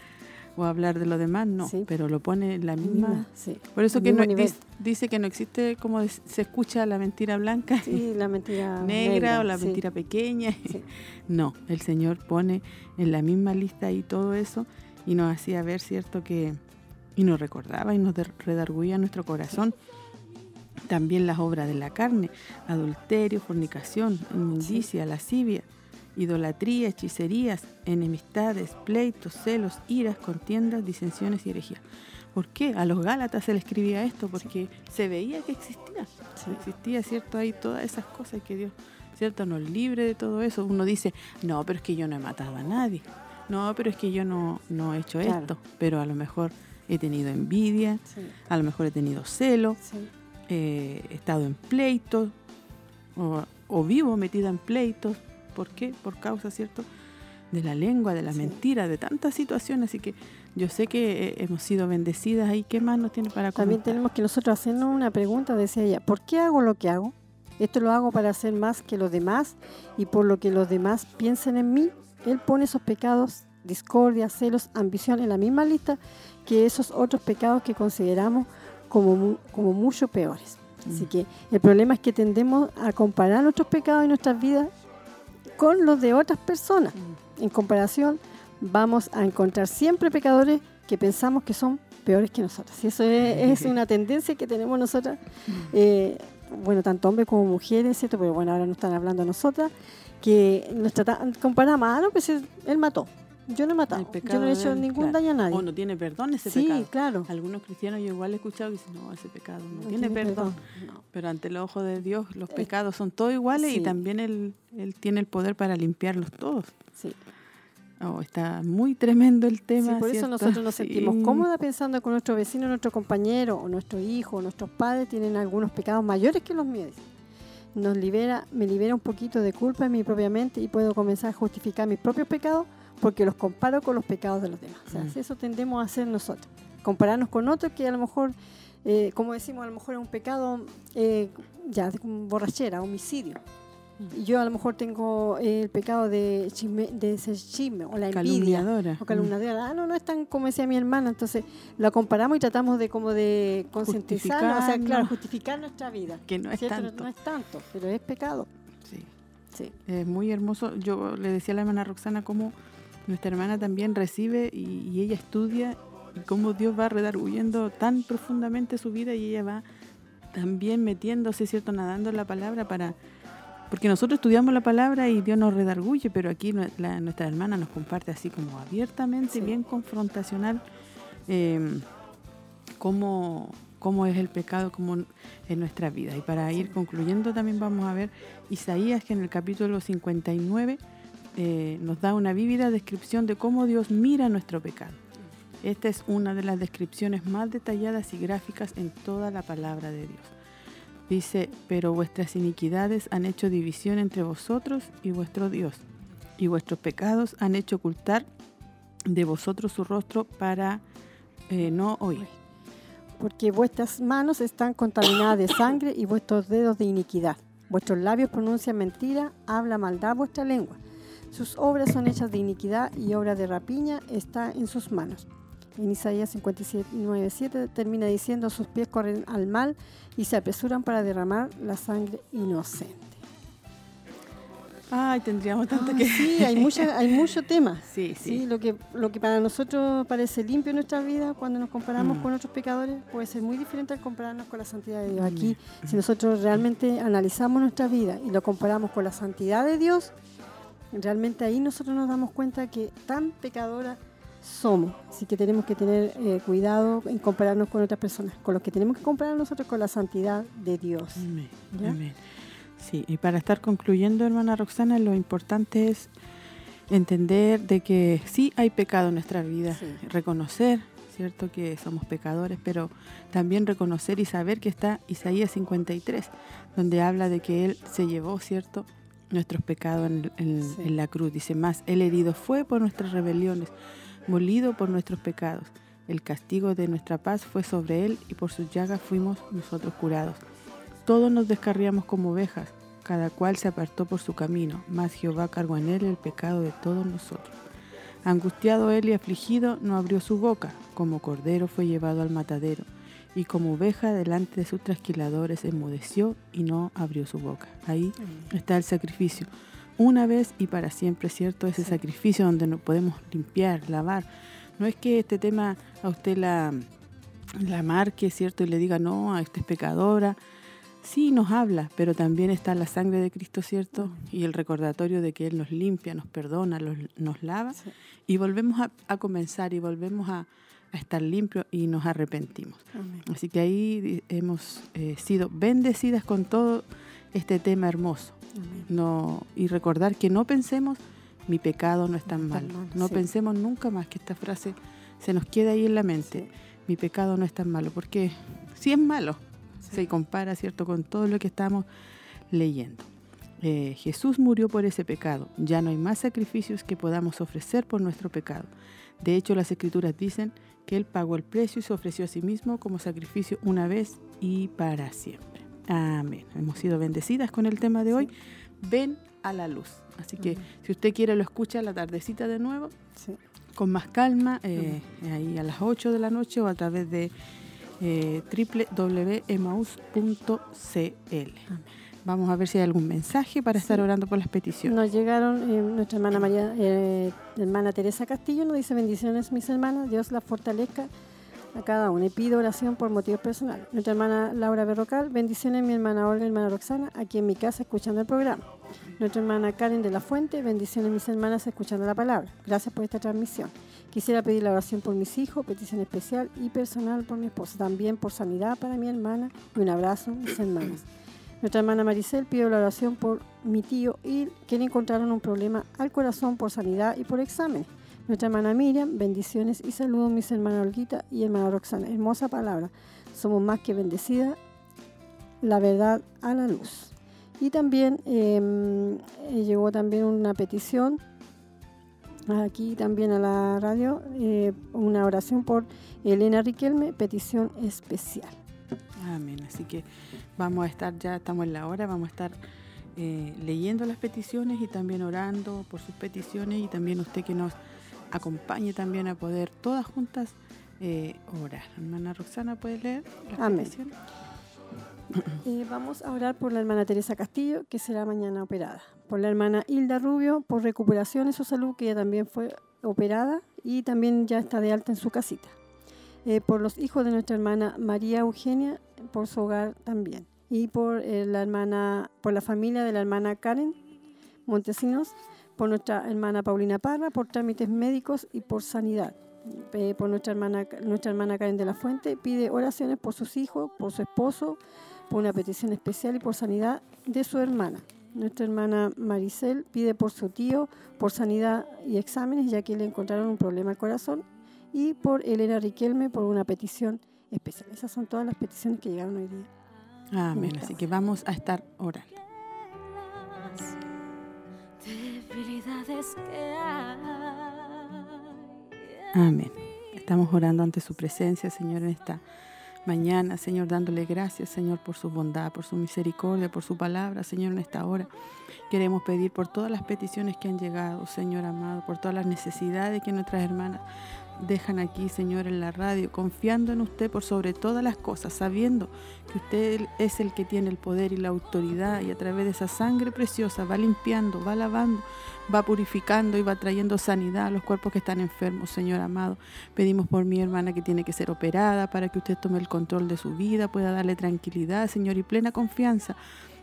o hablar de lo demás, no, Sí. pero lo pone en la misma. Misma, sí. Por eso que no, nivel. dice, que no existe como se escucha la mentira blanca Sí, la mentira negra, o la mentira pequeña. No, el Señor pone en la misma lista ahí todo eso y nos hacía ver, ¿cierto? Que, y nos recordaba y nos redarguía nuestro corazón. También las obras de la carne, adulterio, fornicación, inmundicia, lascivia, idolatría, hechicerías, enemistades, pleitos, celos, iras, contiendas, disensiones y herejías. ¿Por qué? A los Gálatas se le escribía esto, porque se veía que existía. Sí. Existía, ¿cierto? Ahí todas esas cosas que Dios, ¿cierto? Nos libre de todo eso. Uno dice, no, pero es que yo no he matado a nadie. No, pero es que yo no, no he hecho Claro. esto. Pero a lo mejor he tenido envidia, Sí, a lo mejor he tenido celo, eh, he estado en pleitos, o, o vivo metida en pleitos. ¿Por qué? Por causa, ¿cierto? De la lengua, de la Sí. mentira, de tantas situaciones. Así que yo sé que eh, hemos sido bendecidas ahí. ¿Qué más nos tiene para También comentar? tenemos que nosotros hacernos una pregunta, decía ella, ¿por qué hago lo que hago? Esto lo hago para hacer más que los demás y por lo que los demás piensen en mí. Él pone esos pecados, discordia, celos, ambición en la misma lista que esos otros pecados que consideramos como, como mucho peores. Así Mm. que el problema es que tendemos a comparar nuestros pecados y nuestras vidas con los de otras personas. Mm. En comparación, vamos a encontrar siempre pecadores que pensamos que son peores que nosotros. Y eso es, es una tendencia que tenemos nosotras, eh, bueno, tanto hombres como mujeres, ¿cierto? Pero bueno, ahora no están hablando a nosotras, que nos tratan, comparamos, ah, no, pues él mató. Yo no he matado, yo no he hecho ningún claro. daño a nadie. O no tiene perdón ese sí, pecado. claro. Algunos cristianos yo igual he escuchado que dicen, no, ese pecado no, No tiene, perdón. No. Pero ante el ojo de Dios los Eh, pecados son todos iguales sí. y también él, él tiene el poder para limpiarlos todos. Sí. Oh, está muy tremendo el Sí, tema. por eso ¿cierto? nosotros nos Sí. sentimos cómodas pensando que nuestro vecino, nuestro compañero, o nuestro hijo, o nuestros padres tienen algunos pecados mayores que los míos. Nos libera, me libera un poquito de culpa en mi propia mente y puedo comenzar a justificar mis propios pecados porque los comparo con los pecados de los demás. O sea, Mm. eso tendemos a hacer nosotros. Compararnos con otros que a lo mejor, eh, como decimos, a lo mejor es un pecado eh, ya de como borrachera, homicidio. Mm. Y yo a lo mejor tengo eh, el pecado de, chisme, de ser chisme o la envidia Calumniadora. o calumniadora. Ah, no, no es tan como decía mi hermana. Entonces la comparamos y tratamos de como de concientizar, o sea, claro, justificar nuestra vida. Mm, Que no es ¿cierto? tanto. No es tanto, pero es pecado. Sí. Sí. Es muy hermoso. Yo le decía a la hermana Roxana cómo nuestra hermana también recibe y, y ella estudia y cómo Dios va redarguyendo tan profundamente su vida y ella va también metiéndose, ¿cierto? Nadando en la palabra para... Porque nosotros estudiamos la palabra y Dios nos redarguye, pero aquí la- nuestra hermana nos comparte así como abiertamente, Sí. bien confrontacional, eh, cómo, cómo es el pecado como en nuestra vida. Y para ir concluyendo también vamos a ver Isaías que en el capítulo 59 eh, nos da una vívida descripción de cómo Dios mira nuestro pecado. Esta es una de las descripciones más detalladas y gráficas en toda la palabra de Dios. Dice, pero vuestras iniquidades han hecho división entre vosotros y vuestro Dios, y vuestros pecados han hecho ocultar de vosotros su rostro para eh, no oír. Porque vuestras manos están contaminadas de sangre y vuestros dedos de iniquidad. Vuestros labios pronuncian mentira, habla maldad vuestra lengua. Sus obras son hechas de iniquidad y obra de rapiña está en sus manos. En Isaías 59, 7 termina diciendo, sus pies corren al mal y se apresuran para derramar la sangre inocente. Ay, tendríamos tanto Ah, que... Sí, hay, mucha, hay mucho tema. Sí, sí. Sí, lo que, lo que para nosotros parece limpio en nuestra vida, cuando nos comparamos Mm. con otros pecadores, puede ser muy diferente al compararnos con la santidad de Dios. Mm. Aquí, si nosotros realmente analizamos nuestra vida y lo comparamos con la santidad de Dios, realmente ahí nosotros nos damos cuenta que tan pecadora somos. Así que tenemos que tener eh, cuidado en compararnos con otras personas. Con lo que tenemos que comparar nosotros con la santidad de Dios. Amén, ¿Ya? amén. Sí, y para estar concluyendo, hermana Roxana, lo importante es entender de que sí hay pecado en nuestra vida, Sí. reconocer, ¿cierto? Que somos pecadores, pero también reconocer y saber que está Isaías 53, donde habla de que Él se llevó, ¿cierto? Nuestros pecados en, en- Sí. en la cruz. Dice más, Él herido fue por nuestras rebeliones, molido por nuestros pecados. El castigo de nuestra paz fue sobre Él y por sus llagas fuimos nosotros curados. todos nos descarriamos como ovejas, cada cual se apartó por su camino, mas Jehová cargó en él el pecado de todos nosotros. Angustiado él y afligido, no abrió su boca, como cordero fue llevado al matadero, y como oveja delante de sus trasquiladores enmudeció y no abrió su boca. Ahí está el sacrificio. Una vez y para siempre, ¿cierto? Ese sacrificio donde nos podemos limpiar, lavar. No es que este tema a usted la, la marque, ¿cierto? Y le diga, no, a esta es pecadora. Sí, nos habla, pero también está la sangre de Cristo, ¿cierto? Y el recordatorio de que Él nos limpia, nos perdona, los- nos lava. Y volvemos a, a comenzar y volvemos a, a estar limpios y nos arrepentimos. Amén. Así que ahí hemos eh, sido bendecidas con todo este tema hermoso. Amén. No, y recordar que no pensemos, mi pecado no es tan No malo. tan malo, No sí. pensemos nunca más que esta frase se nos quede ahí en la mente. Mi pecado no es tan malo, porque sí es malo. Se compara, ¿cierto?, con todo lo que estamos leyendo. Eh, Jesús murió por ese pecado. Ya no hay más sacrificios que podamos ofrecer por nuestro pecado. De hecho, las escrituras dicen que Él pagó el precio y se ofreció a sí mismo como sacrificio una vez y para siempre. Amén. Hemos sido bendecidas con el tema de hoy. Ven a la luz. Así que si usted quiere lo escucha a la tardecita de nuevo, Sí. con más calma, eh, ahí a las 8 de la noche o a través de eh, www.emaus.cl. Vamos a ver si hay algún mensaje para estar orando por las peticiones. Nos llegaron, eh, nuestra hermana María, eh, hermana Teresa Castillo nos dice bendiciones mis hermanas, Dios la fortalezca a cada una y pido oración por motivos personales. Nuestra hermana Laura Berrocal, bendiciones mi hermana Olga y hermana Roxana, aquí en mi casa escuchando el programa. Nuestra hermana Karen de la Fuente, bendiciones mis hermanas escuchando la palabra. Gracias por esta transmisión. Quisiera pedir la oración por mis hijos, petición especial y personal por mi esposa, también por sanidad para mi hermana y un abrazo mis hermanas. Nuestra hermana Maricel pidió la oración por mi tío que le encontraron un problema al corazón por sanidad y por exámenes. Nuestra hermana Miriam, bendiciones y saludos mis hermanas Olguita y hermana Roxana. Hermosa palabra. Somos más que bendecidas. La verdad a la luz. Y también eh, eh, llegó también una petición aquí también a la radio, eh, una oración por Elena Riquelme, petición especial. Amén. Así que vamos a estar, ya estamos en la hora, vamos a estar eh, leyendo las peticiones y también orando por sus peticiones y también usted que nos acompañe también a poder todas juntas eh, orar. Hermana Roxana, ¿puede leer las Amén. peticiones? Eh, vamos a orar por la hermana Teresa Castillo, que será mañana operada. Por la hermana Hilda Rubio, por recuperación de su salud, que ella también fue operada y también ya está de alta en su casita. Eh, por los hijos de nuestra hermana María Eugenia, por su hogar también. Y por eh, la hermana, por la familia de la hermana Karen Montesinos, por nuestra hermana Paulina Parra, por trámites médicos y por sanidad. Eh, por nuestra hermana, nuestra hermana Karen de la Fuente, pide oraciones por sus hijos, por su esposo, por una petición especial y por sanidad de su hermana. Nuestra hermana Maricel pide por su tío, por sanidad y exámenes, ya que le encontraron un problema al corazón. Y por Elena Riquelme, por una petición especial. Esas son todas las peticiones que llegaron hoy día. Amén. Así que vamos a estar orando. Amén. Estamos orando ante su presencia, Señor, en esta mañana, Señor, dándole gracias, Señor, por su bondad, por su misericordia, por su palabra, Señor, en esta hora. Queremos pedir por todas las peticiones que han llegado, Señor amado, por todas las necesidades que nuestras hermanas dejan aquí, Señor, en la radio, confiando en usted por sobre todas las cosas, sabiendo que usted es el que tiene el poder y la autoridad y a través de esa sangre preciosa va limpiando, va lavando, va purificando y va trayendo sanidad a los cuerpos que están enfermos, Señor amado. Pedimos por mi hermana que tiene que ser operada para que usted tome el control de su vida, pueda darle tranquilidad, Señor, y plena confianza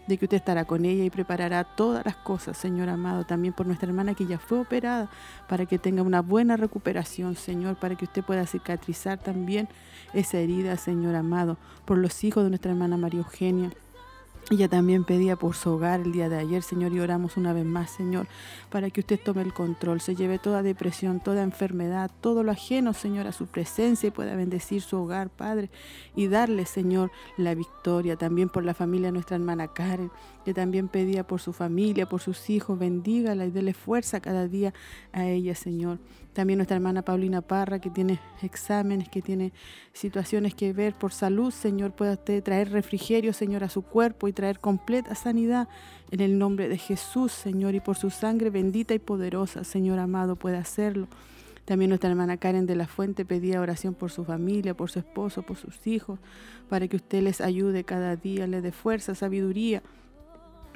de que usted estará con ella y preparará todas las cosas, Señor amado, también por nuestra hermana que ya fue operada, para que tenga una buena recuperación, Señor, para que usted pueda cicatrizar también esa herida, Señor amado, por los hijos de nuestra hermana María Eugenia Ella también pedía por su hogar el día de ayer, Señor, y oramos una vez más, Señor, para que usted tome el control, se lleve toda depresión, toda enfermedad, todo lo ajeno, Señor, a su presencia y pueda bendecir su hogar, Padre, y darle, Señor, la victoria. También por la familia de nuestra hermana Karen, que también pedía por su familia, por sus hijos, bendígala y dele fuerza cada día a ella, Señor. También nuestra hermana Paulina Parra, que tiene exámenes, que tiene situaciones que ver por salud, Señor, pueda usted traer refrigerio, Señor, a su cuerpo y traer completa sanidad en el nombre de Jesús, Señor, y por su sangre bendita y poderosa, Señor amado, puede hacerlo. También nuestra hermana Karen de la Fuente pedía oración por su familia, por su esposo, por sus hijos, para que usted les ayude cada día, le dé fuerza, sabiduría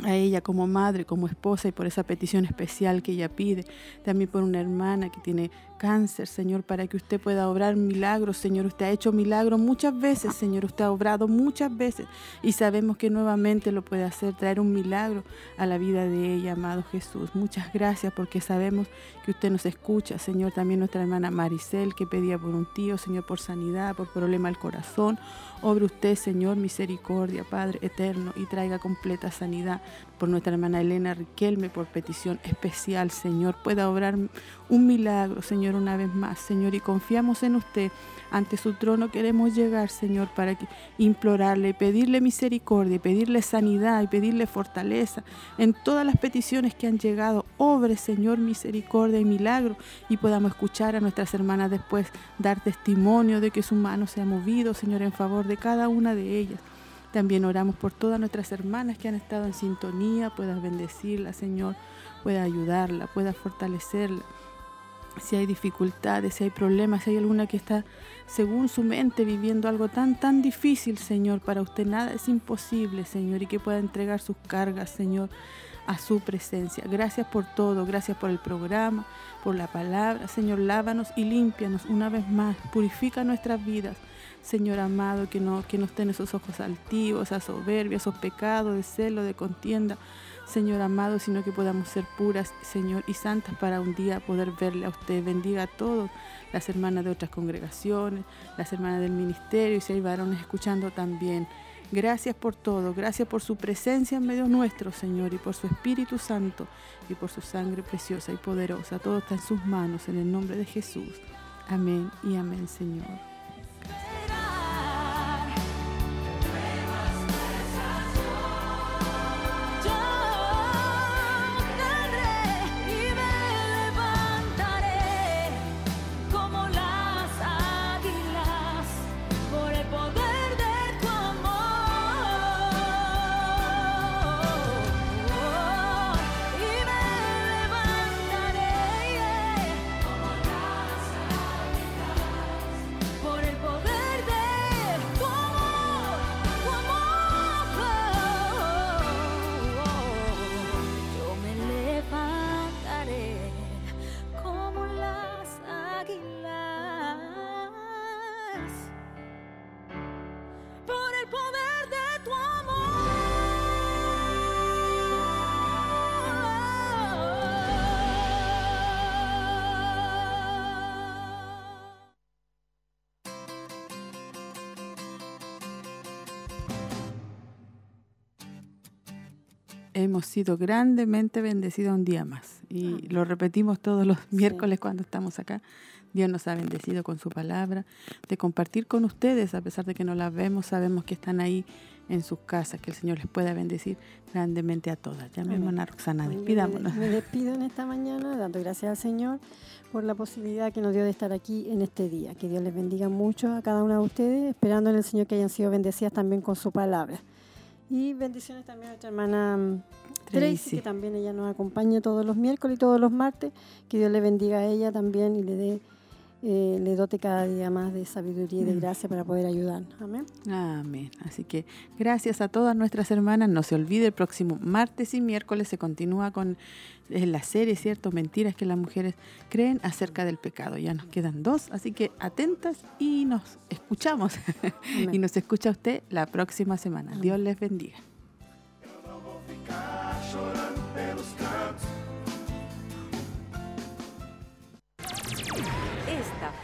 a ella como madre, como esposa y por esa petición especial que ella pide. También por una hermana que tiene cáncer, Señor, para que usted pueda obrar milagros, Señor. Usted ha hecho milagros muchas veces, Señor. Usted ha obrado muchas veces y sabemos que nuevamente lo puede hacer, traer un milagro a la vida de ella, amado Jesús. Muchas gracias porque sabemos que usted nos escucha, Señor. También nuestra hermana Maricel que pedía por un tío, Señor, por sanidad, por problema al corazón. Obre usted, Señor, misericordia, Padre eterno, y traiga completa sanidad por nuestra hermana Elena Riquelme, por petición especial, Señor. Pueda obrar un milagro, Señor, una vez más, Señor, y confiamos en usted. Ante su trono queremos llegar, Señor, para implorarle, pedirle misericordia, pedirle sanidad y pedirle fortaleza en todas las peticiones que han llegado. Obre, Señor, misericordia y milagro y podamos escuchar a nuestras hermanas después dar testimonio de que su mano se ha movido, Señor, en favor de cada una de ellas. También oramos por todas nuestras hermanas que han estado en sintonía, puedas bendecirla, Señor, pueda ayudarla, pueda fortalecerla si hay dificultades, si hay problemas, si hay alguna que está según su mente viviendo algo tan, tan difícil, Señor, para usted nada es imposible, Señor, y que pueda entregar sus cargas, Señor, a su presencia. Gracias por todo, gracias por el programa, por la palabra, Señor, lávanos y límpianos una vez más, purifica nuestras vidas. Señor amado, que no, que no estén esos ojos altivos, esa soberbia, esos pecados de celo, de contienda, Señor amado, sino que podamos ser puras, Señor, y santas para un día poder verle a usted. Bendiga a todos, las hermanas de otras congregaciones, las hermanas del ministerio, y si hay varones escuchando también. Gracias por todo, gracias por su presencia en medio nuestro, Señor, y por su Espíritu Santo, y por su sangre preciosa y poderosa. Todo está en sus manos, en el nombre de Jesús. Amén y amén, Señor. Hemos sido grandemente bendecidos un día más. Y lo repetimos todos los miércoles cuando estamos acá. Dios nos ha bendecido con su palabra, de compartir con ustedes, a pesar de que no las vemos, sabemos que están ahí en sus casas, que el Señor les pueda bendecir grandemente a todas. Ya mi Amén. hermana Roxana, despidámonos. Me, me despido en esta mañana dando gracias al Señor por la posibilidad que nos dio de estar aquí en este día. Que Dios les bendiga mucho a cada una de ustedes, esperando en el Señor que hayan sido bendecidas también con su palabra. Y bendiciones también a nuestra hermana mm, Tracy, que también ella nos acompaña todos los miércoles y todos los martes. Que Dios le bendiga a ella también y le dé eh, le dote cada día más de sabiduría y de Mm. gracia para poder ayudar. Amén. Amén. Así que gracias a todas nuestras hermanas. No se olvide, el próximo martes y miércoles se continúa con eh, la serie, ¿cierto? Mentiras que las mujeres creen acerca del pecado. Ya nos quedan dos, así que atentas y nos escuchamos. y nos escucha usted la próxima semana. Dios les bendiga.